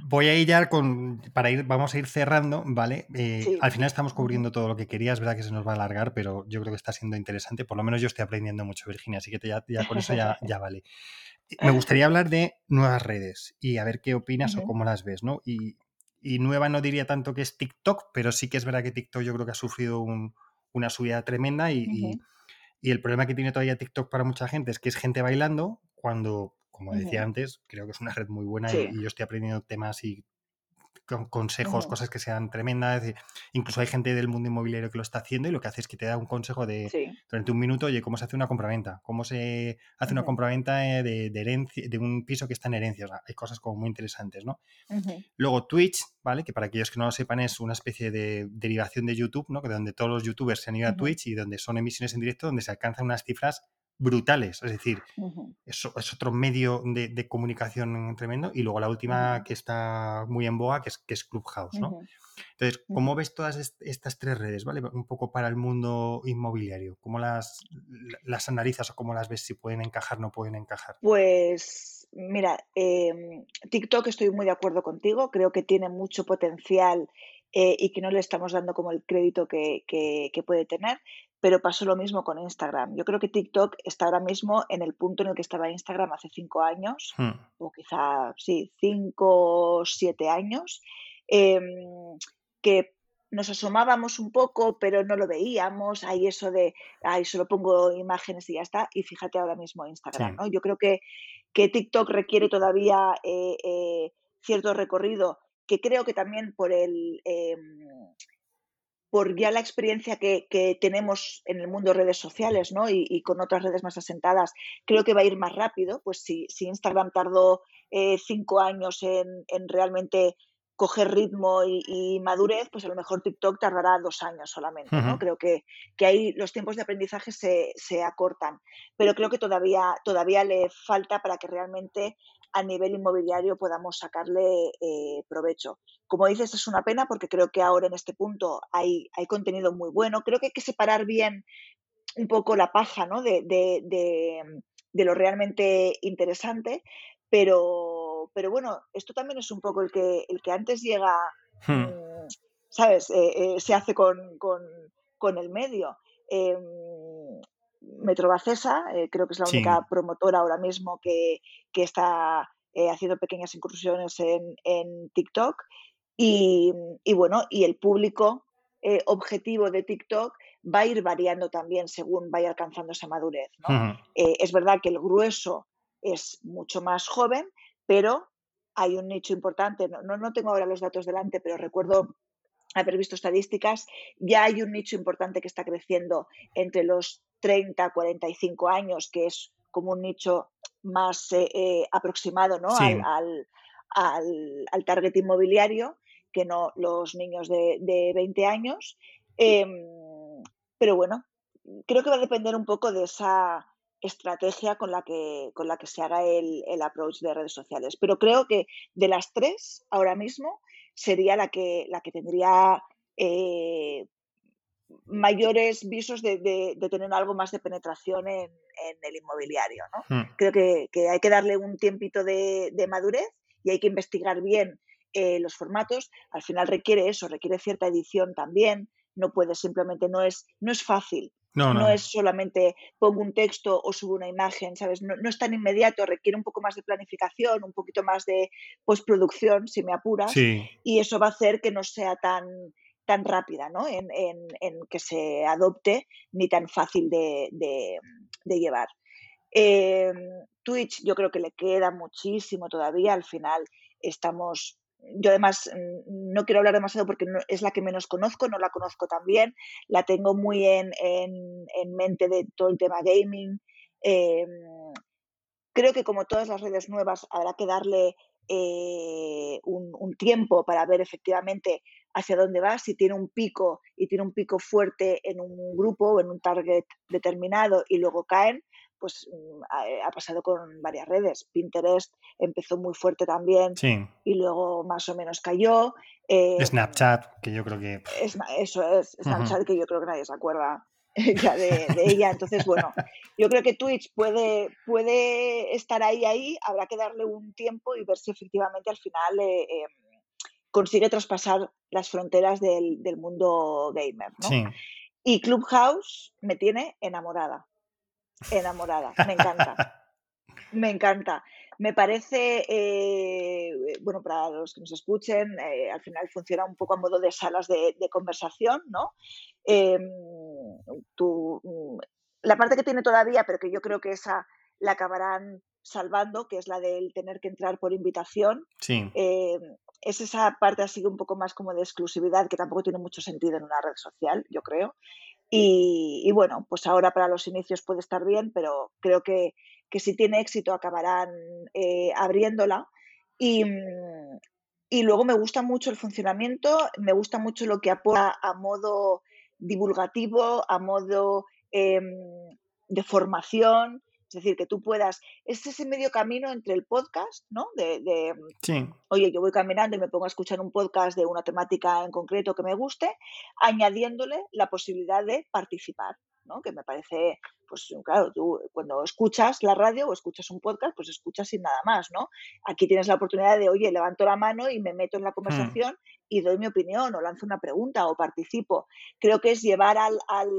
Voy a ir ya con, para ir, vamos a ir cerrando, ¿vale? Eh, al final estamos cubriendo todo lo que quería, es verdad que se nos va a alargar, pero yo creo que está siendo interesante, por lo menos yo estoy aprendiendo mucho, Virginia, así que ya, con eso ya, (laughs) ya vale. Me gustaría hablar de nuevas redes y a ver qué opinas o cómo las ves, ¿no? Y y nueva no diría tanto que es TikTok, pero sí que es verdad que TikTok yo creo que ha sufrido una subida tremenda y, el problema que tiene todavía TikTok para mucha gente es que es gente bailando cuando, como decía antes, creo que es una red muy buena y, y, yo estoy aprendiendo temas y consejos, cosas que sean tremendas. Incluso hay gente del mundo inmobiliario que lo está haciendo y lo que hace es que te da un consejo de durante un minuto, oye, cómo se hace una compraventa, cómo se hace una compraventa eh, de, herencia, de un piso que está en herencia. hay cosas como muy interesantes, ¿no? Luego Twitch, ¿vale? Que para aquellos que no lo sepan es una especie de derivación de YouTube, ¿no? Que donde todos los youtubers se han ido a Twitch y donde son emisiones en directo donde se alcanzan unas cifras brutales. Es decir, eso es otro medio de, comunicación tremendo. Y luego la última que está muy en boga, que es, que es Clubhouse, ¿no? Entonces, ¿cómo ves todas estas tres redes, ¿vale? Un poco para el mundo inmobiliario. ¿Cómo las, las analizas o cómo las ves si pueden encajar, no pueden encajar? Pues mira, em, TikTok estoy muy de acuerdo contigo. Creo que tiene mucho potencial eh, y que no le estamos dando como el crédito que, que, puede tener, pero pasó lo mismo con Instagram. Yo creo que TikTok está ahora mismo en el punto en el que estaba Instagram hace cinco años, hmm. o quizá, sí, cinco o siete años, em, que nos asomábamos un poco, pero no lo veíamos. Hay eso de, ahí solo pongo imágenes y ya está. Y fíjate ahora mismo Instagram, ¿no? Yo creo que, que TikTok requiere todavía eh, eh, cierto recorrido, que creo que también por el... Por ya la experiencia que, tenemos en el mundo de redes sociales ¿no? y, con otras redes más asentadas, creo que va a ir más rápido. Pues si, si Instagram tardó eh, cinco años en, en, realmente coger ritmo y, madurez, pues a lo mejor TikTok tardará dos años solamente. ¿no? Creo que, que, ahí los tiempos de aprendizaje se, se, acortan, pero creo que todavía, todavía le falta para que realmente a nivel inmobiliario podamos sacarle eh, provecho. Como dices, es una pena porque creo que ahora en este punto hay, hay contenido muy bueno. Creo que hay que separar bien un poco la paja ¿no? de, de, de lo realmente interesante, pero pero, bueno, esto también es un poco el que, el que antes llega, hmm. mm, ¿sabes? Eh, eh, se hace con, el medio. Eh, Metrobacesa, eh, creo que es la única promotora ahora mismo que, está haciendo pequeñas incursiones en, TikTok. Y, bueno, y el público objetivo de TikTok va a ir variando también según vaya alcanzando esa madurez. es verdad que el grueso es mucho más joven, pero hay un nicho importante, no, no tengo ahora los datos delante, pero recuerdo haber visto estadísticas, ya hay un nicho importante que está creciendo entre los 30, 45 años, que es como un nicho más eh, eh, aproximado ¿no? al, al, target inmobiliario que no los niños de, de 20 años. Em, pero bueno, creo que va a depender un poco de esa, estrategia con la que, con la que se haga el, approach de redes sociales. Pero creo que de las tres, ahora mismo, sería la que, la que tendría eh, mayores visos de, tener algo más de penetración en, el inmobiliario. Hmm. Creo que, hay que darle un tiempito de, madurez y hay que investigar bien eh, los formatos. Al final requiere eso, requiere cierta edición también. No puede simplemente, no es, no es fácil no, es solamente pongo un texto o subo una imagen, ¿sabes? No, es tan inmediato, requiere un poco más de planificación, un poquito más de postproducción, si me apuras, y eso va a hacer que no sea tan, tan rápida, ¿no? En, que se adopte ni tan fácil de, llevar. Em, Twitch yo creo que le queda muchísimo todavía, al final estamos yo además mm, no quiero hablar demasiado porque es la que menos conozco, no la conozco tan bien, la tengo muy en, mente de todo el tema gaming. Em, creo que como todas las redes nuevas habrá que darle eh, un, tiempo para ver efectivamente hacia dónde va, si tiene un pico y tiene un pico fuerte en un grupo o en un target determinado y luego caen, pues mm, eh, ha, pasado con varias redes. Pinterest empezó muy fuerte también y luego más o menos cayó. Eh, Snapchat, que yo creo que... eso es, Snapchat, que yo creo que nadie se acuerda ya de, ella. Entonces, bueno, yo creo que Twitch puede, puede estar ahí, ahí, habrá que darle un tiempo y ver si efectivamente al final eh, em, consigue traspasar las fronteras del, mundo gamer. Y Clubhouse me tiene enamorada enamorada, me encanta. Me encanta. Me parece, eh, bueno, para los que nos escuchen, eh, al final funciona un poco a modo de salas de, conversación, ¿no? Em, la parte que tiene todavía, pero que yo creo que esa la acabarán salvando, que es la del tener que entrar por invitación. Sí. Em, es esa parte así un poco más como de exclusividad que tampoco tiene mucho sentido en una red social, yo creo. Y, bueno, pues ahora para los inicios puede estar bien, pero creo que, si tiene éxito acabarán eh, abriéndola. Y, y, luego me gusta mucho el funcionamiento, me gusta mucho lo que aporta a modo divulgativo, a modo em, de formación. Es decir, que tú puedas, es ese medio camino entre el podcast, ¿no? De, sí. oye, yo voy caminando y me pongo a escuchar un podcast de una temática en concreto que me guste, añadiéndole la posibilidad de participar, ¿no? Que me parece, pues claro, tú cuando escuchas la radio o escuchas un podcast, pues escuchas sin nada más, ¿no? Aquí tienes la oportunidad de, oye, levanto la mano y me meto en la hmm. conversación y doy mi opinión o lanzo una pregunta o participo. Creo que es llevar al, al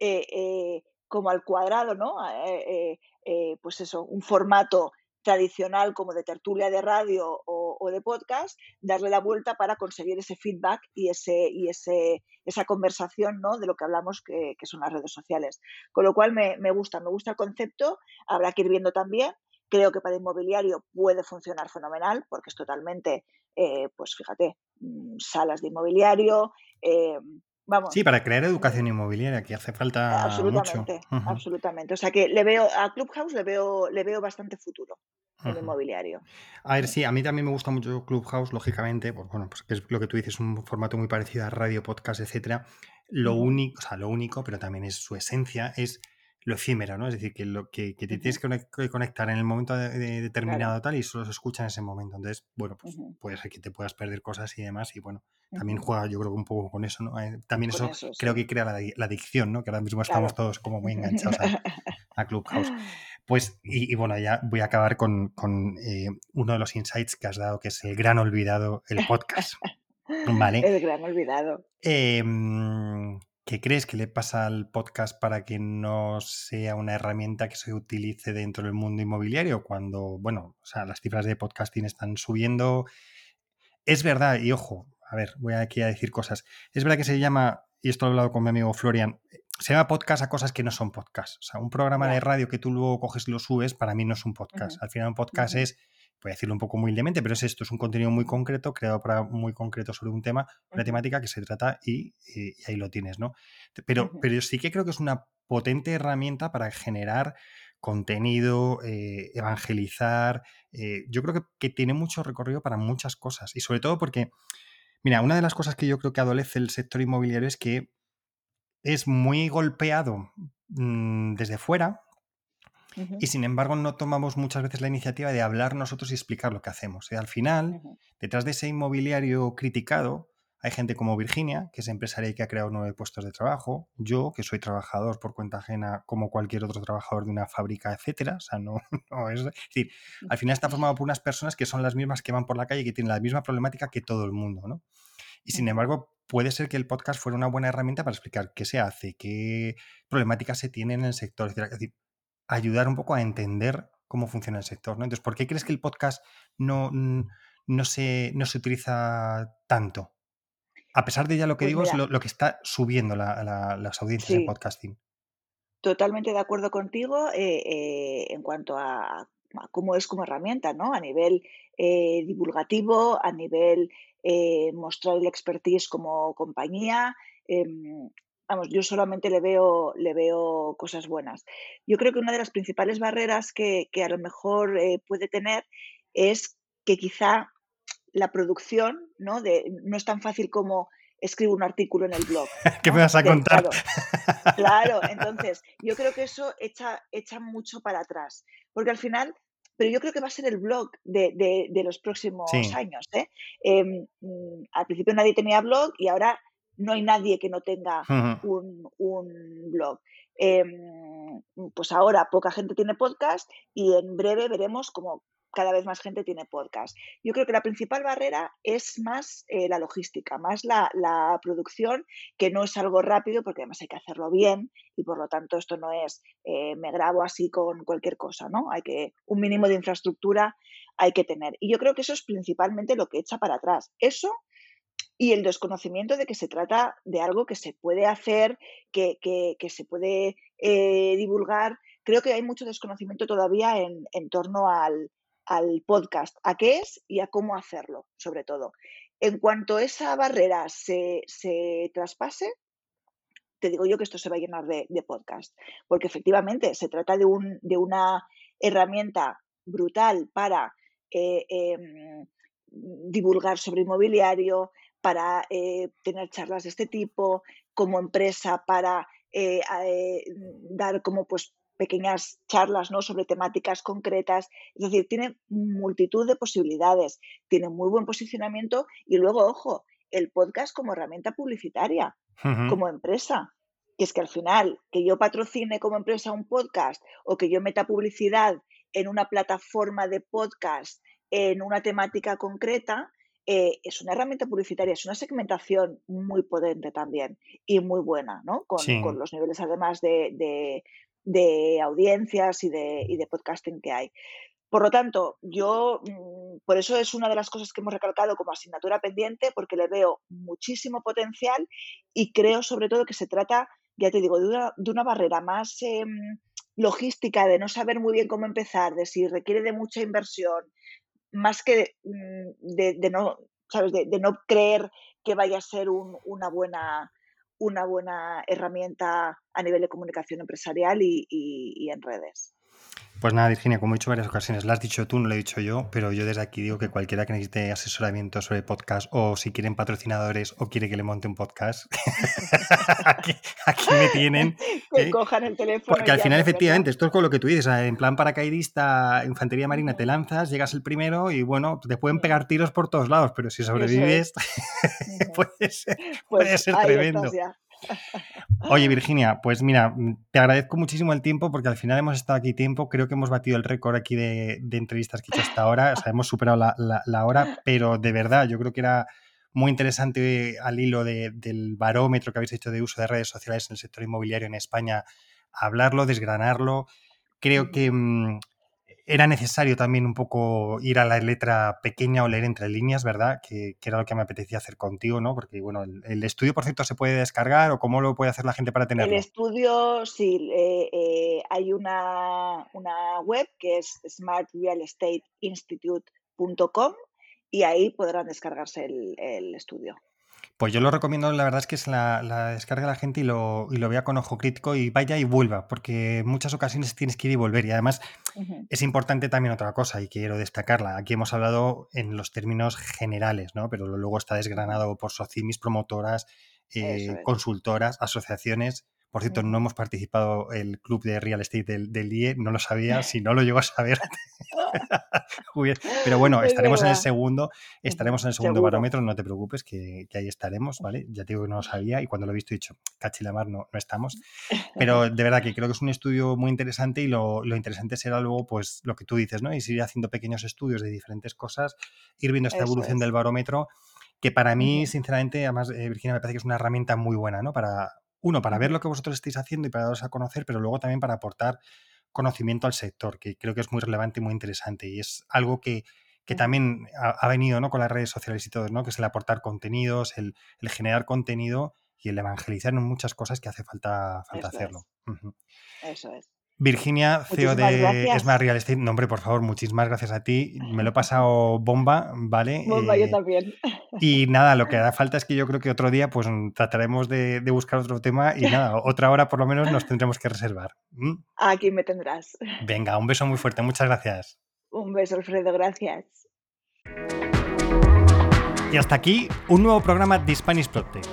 eh, eh, como al cuadrado, ¿no? Eh, eh, eh, pues eso, un formato tradicional como de tertulia de radio o, de podcast, darle la vuelta para conseguir ese feedback y, ese, y ese, esa conversación ¿no? de lo que hablamos que, son las redes sociales. Con lo cual me, gusta, me gusta el concepto, habrá que ir viendo también. Creo que para inmobiliario puede funcionar fenomenal porque es totalmente, pues fíjate, mm, salas de inmobiliario, eh, Sí, para crear educación inmobiliaria, que hace falta absolutamente, mucho. Absolutamente. O sea que le veo a Clubhouse le veo, le veo bastante futuro en inmobiliario. A ver, sí, a mí también me gusta mucho Clubhouse, lógicamente, pues bueno, pues que es lo que tú dices, un formato muy parecido a radio, podcast, etcétera. Lo único, o sea, lo único, pero también es su esencia, es lo efímero, ¿no? Es decir, que, lo, que, te tienes que conectar en el momento determinado tal y solo se escucha en ese momento. Entonces, bueno, pues puede ser que te puedas perder cosas y demás y bueno, también juega yo creo que un poco con eso, ¿no? Eh, también eso, creo que crea la, adicción, ¿no? Que ahora mismo estamos todos como muy enganchados a, (laughs) Clubhouse. Pues, y, bueno, ya voy a acabar con, eh, uno de los insights que has dado, que es el gran olvidado, el podcast. (laughs) ¿Vale? El gran olvidado. Eh, ¿Qué crees que le pasa al podcast para que no sea una herramienta que se utilice dentro del mundo inmobiliario? Cuando, bueno, o sea, las cifras de podcasting están subiendo. Es verdad, y ojo, a ver, voy aquí a decir cosas. Es verdad que se llama, y esto lo he hablado con mi amigo Florian, se llama podcast a cosas que no son podcast. O sea, un programa de radio que tú luego coges y lo subes, para mí no es un podcast. Al final un podcast es voy a decirlo un poco muy humildemente, pero es esto, es un contenido muy concreto, creado para muy concreto sobre un tema, una temática que se trata y, ahí lo tienes, ¿no? Pero, pero sí que creo que es una potente herramienta para generar contenido, eh, evangelizar. Eh, yo creo que, que, tiene mucho recorrido para muchas cosas y sobre todo porque, mira, una de las cosas que yo creo que adolece el sector inmobiliario es que es muy golpeado mm, desde fuera y sin embargo no tomamos muchas veces la iniciativa de hablar nosotros y explicar lo que hacemos. Y al final, detrás de ese inmobiliario criticado, hay gente como Virginia, que es empresaria y que ha creado nueve puestos de trabajo. Yo, que soy trabajador por cuenta ajena como cualquier otro trabajador de una fábrica, etcétera. O sea, no, (laughs) es, decir, al final está formado por unas personas que son las mismas que van por la calle y que tienen la misma problemática que todo el mundo, ¿no? Y sin embargo, puede ser que el podcast fuera una buena herramienta para explicar qué se hace, qué problemáticas se tienen en el sector. Es decir, ayudar un poco a entender cómo funciona el sector. ¿no? Entonces, ¿por qué crees que el podcast no, no, se, no se utiliza tanto? A pesar de ya lo que pues digo, es lo, que está subiendo las audiencias en podcasting. Totalmente de acuerdo contigo eh, eh, en cuanto a, cómo es como herramienta, ¿no? A nivel eh, divulgativo, a nivel mostrar el expertise como compañía, em, vamos, yo solamente le veo, le veo cosas buenas. Yo creo que una de las principales barreras que, a lo mejor eh, puede tener es que quizá la producción ¿no? De, no es tan fácil como escribo un artículo en el blog. (laughs) ¿Qué me vas a contar? Claro, entonces yo creo que eso echa, echa mucho para atrás, porque al final pero yo creo que va a ser el blog de, los próximos años. ¿eh? Em, mm, al principio nadie tenía blog y ahora no hay nadie que no tenga un, blog. Em, pues ahora poca gente tiene podcast y en breve veremos cómo cada vez más gente tiene podcast. Yo creo que la principal barrera es más eh, la logística, más la, producción, que no es algo rápido porque además hay que hacerlo bien y por lo tanto esto no es eh, me grabo así con cualquier cosa, ¿no? Hay que un mínimo de infraestructura hay que tener. Y yo creo que eso es principalmente lo que echa para atrás. Eso y el desconocimiento de que se trata de algo que se puede hacer, que, se puede eh, divulgar. Creo que hay mucho desconocimiento todavía en, torno al, podcast, a qué es y a cómo hacerlo, sobre todo. En cuanto esa barrera se, traspase, te digo yo que esto se va a llenar de, podcast, porque efectivamente se trata de, un, de una herramienta brutal para eh, em, divulgar sobre inmobiliario, para eh, tener charlas de este tipo, como empresa para eh, eh, dar como pues pequeñas charlas ¿no? sobre temáticas concretas. Es decir, tiene multitud de posibilidades, tiene muy buen posicionamiento y luego, ojo, el podcast como herramienta publicitaria, como empresa. Que es que al final, que yo patrocine como empresa un podcast o que yo meta publicidad en una plataforma de podcast en una temática concreta, eh, es una herramienta publicitaria, es una segmentación muy potente también y muy buena, ¿no? Con, los niveles además de, audiencias y de, podcasting que hay. Por lo tanto, yo, mm, por eso es una de las cosas que hemos recalcado como asignatura pendiente, porque le veo muchísimo potencial y creo sobre todo que se trata, ya te digo, de una, de una barrera más em, logística, de no saber muy bien cómo empezar, de si requiere de mucha inversión, más que de, mm, no, ¿sabes? De, no creer que vaya a ser una buena una buena herramienta a nivel de comunicación empresarial y en redes. Pues nada, Virginia, como he dicho varias ocasiones, lo has dicho tú, no lo he dicho yo, pero yo desde aquí digo que cualquiera que necesite asesoramiento sobre podcast o si quieren patrocinadores o quiere que le monte un podcast, (laughs) aquí, me tienen. que ¿eh? cojan el teléfono. Porque al final, efectivamente, esto es con lo que tú dices, en plan paracaidista, infantería marina, te lanzas, llegas el primero y bueno, te pueden pegar tiros por todos lados, pero si sobrevives, (laughs) puede ser, puede ser tremendo. Oye, Virginia, pues mira, mm, te agradezco muchísimo el tiempo porque al final hemos estado aquí tiempo. Creo que hemos batido el récord aquí de, entrevistas que he hecho hasta ahora. O sea, hemos superado la, hora, pero de verdad, yo creo que era muy interesante al hilo del barómetro que habéis hecho de uso de redes sociales en el sector inmobiliario en España, hablarlo, desgranarlo. Creo que mm, era necesario también un poco ir a la letra pequeña o leer entre líneas, ¿verdad? Que, era lo que me apetecía hacer contigo, ¿no? Porque, bueno, el, estudio, por cierto, se puede descargar o cómo lo puede hacer la gente para tenerlo. El estudio, sí, eh, eh, hay una, una web que es smartrealestateinstitute.com y ahí podrán descargarse el estudio. Pues yo lo recomiendo, la verdad es que es la, la descarga la gente y lo, y lo, vea con ojo crítico y vaya y vuelva, porque en muchas ocasiones tienes que ir y volver. Y además es importante también otra cosa y quiero destacarla. Aquí hemos hablado en los términos generales, ¿no? Pero luego está desgranado por socimis, promotoras, eh, consultoras, asociaciones por cierto, no hemos participado el club de real estate del, del IE, no lo sabía, (laughs) si no lo llego a saber. (laughs) Pero bueno, estaremos en el segundo, estaremos en el segundo barómetro, no te preocupes, que, ahí estaremos, ¿vale? Ya te digo que no lo sabía y cuando lo he visto he dicho, cachilamar, no, no estamos. Pero de verdad que creo que es un estudio muy interesante y lo, interesante será luego, pues, lo que tú dices, ¿no? Y seguir haciendo pequeños estudios de diferentes cosas, ir viendo esta evolución del barómetro que para mí, sinceramente, además, eh, Virginia, me parece que es una herramienta muy buena, ¿no? Para, uno, para ver lo que vosotros estáis haciendo y para daros a conocer, pero luego también para aportar conocimiento al sector, que creo que es muy relevante y muy interesante. Y es algo que, también ha, venido ¿no? con las redes sociales y todo, ¿no? que es el aportar contenidos, el, generar contenido y el evangelizar en muchas cosas que hace falta, falta hacerlo. Eso es. Virginia, CEO de Smart Real Estate. Nombre, por favor, muchísimas gracias a ti. Me lo he pasado bomba, ¿vale? Bomba, yo eh, también. Y nada, lo que hará falta es que yo creo que otro día pues trataremos de, buscar otro tema y (laughs) nada, otra hora por lo menos nos tendremos que reservar. Aquí me tendrás. Venga, un beso muy fuerte, muchas gracias. Un beso, Alfredo, gracias. Y hasta aquí un nuevo programa de Spanish Protect.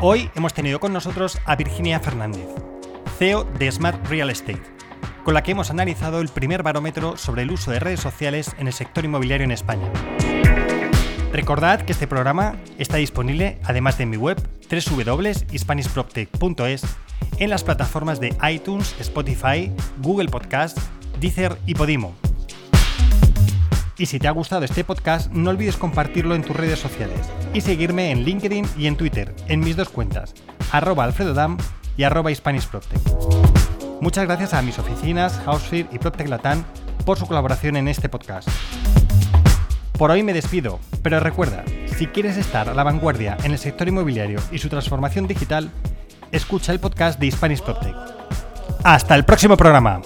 Hoy hemos tenido con nosotros a Virginia Fernández CEO de Smart Real Estate, con la que hemos analizado el primer barómetro sobre el uso de redes sociales en el sector inmobiliario en España. Recordad que este programa está disponible, además de en mi web www.hispanishproptech.es, en las plataformas de iTunes, Spotify, Google Podcast, Deezer y Podimo. Y si te ha gustado este podcast, no olvides compartirlo en tus redes sociales y seguirme en LinkedIn y en Twitter, en mis dos cuentas, arroba alfredodam y arroba Muchas gracias a mis oficinas, Housefear y Proptech Latam por su colaboración en este podcast. Por hoy me despido, pero recuerda, si quieres estar a la vanguardia en el sector inmobiliario y su transformación digital, escucha el podcast de Spanish PropTech. Hasta el próximo programa.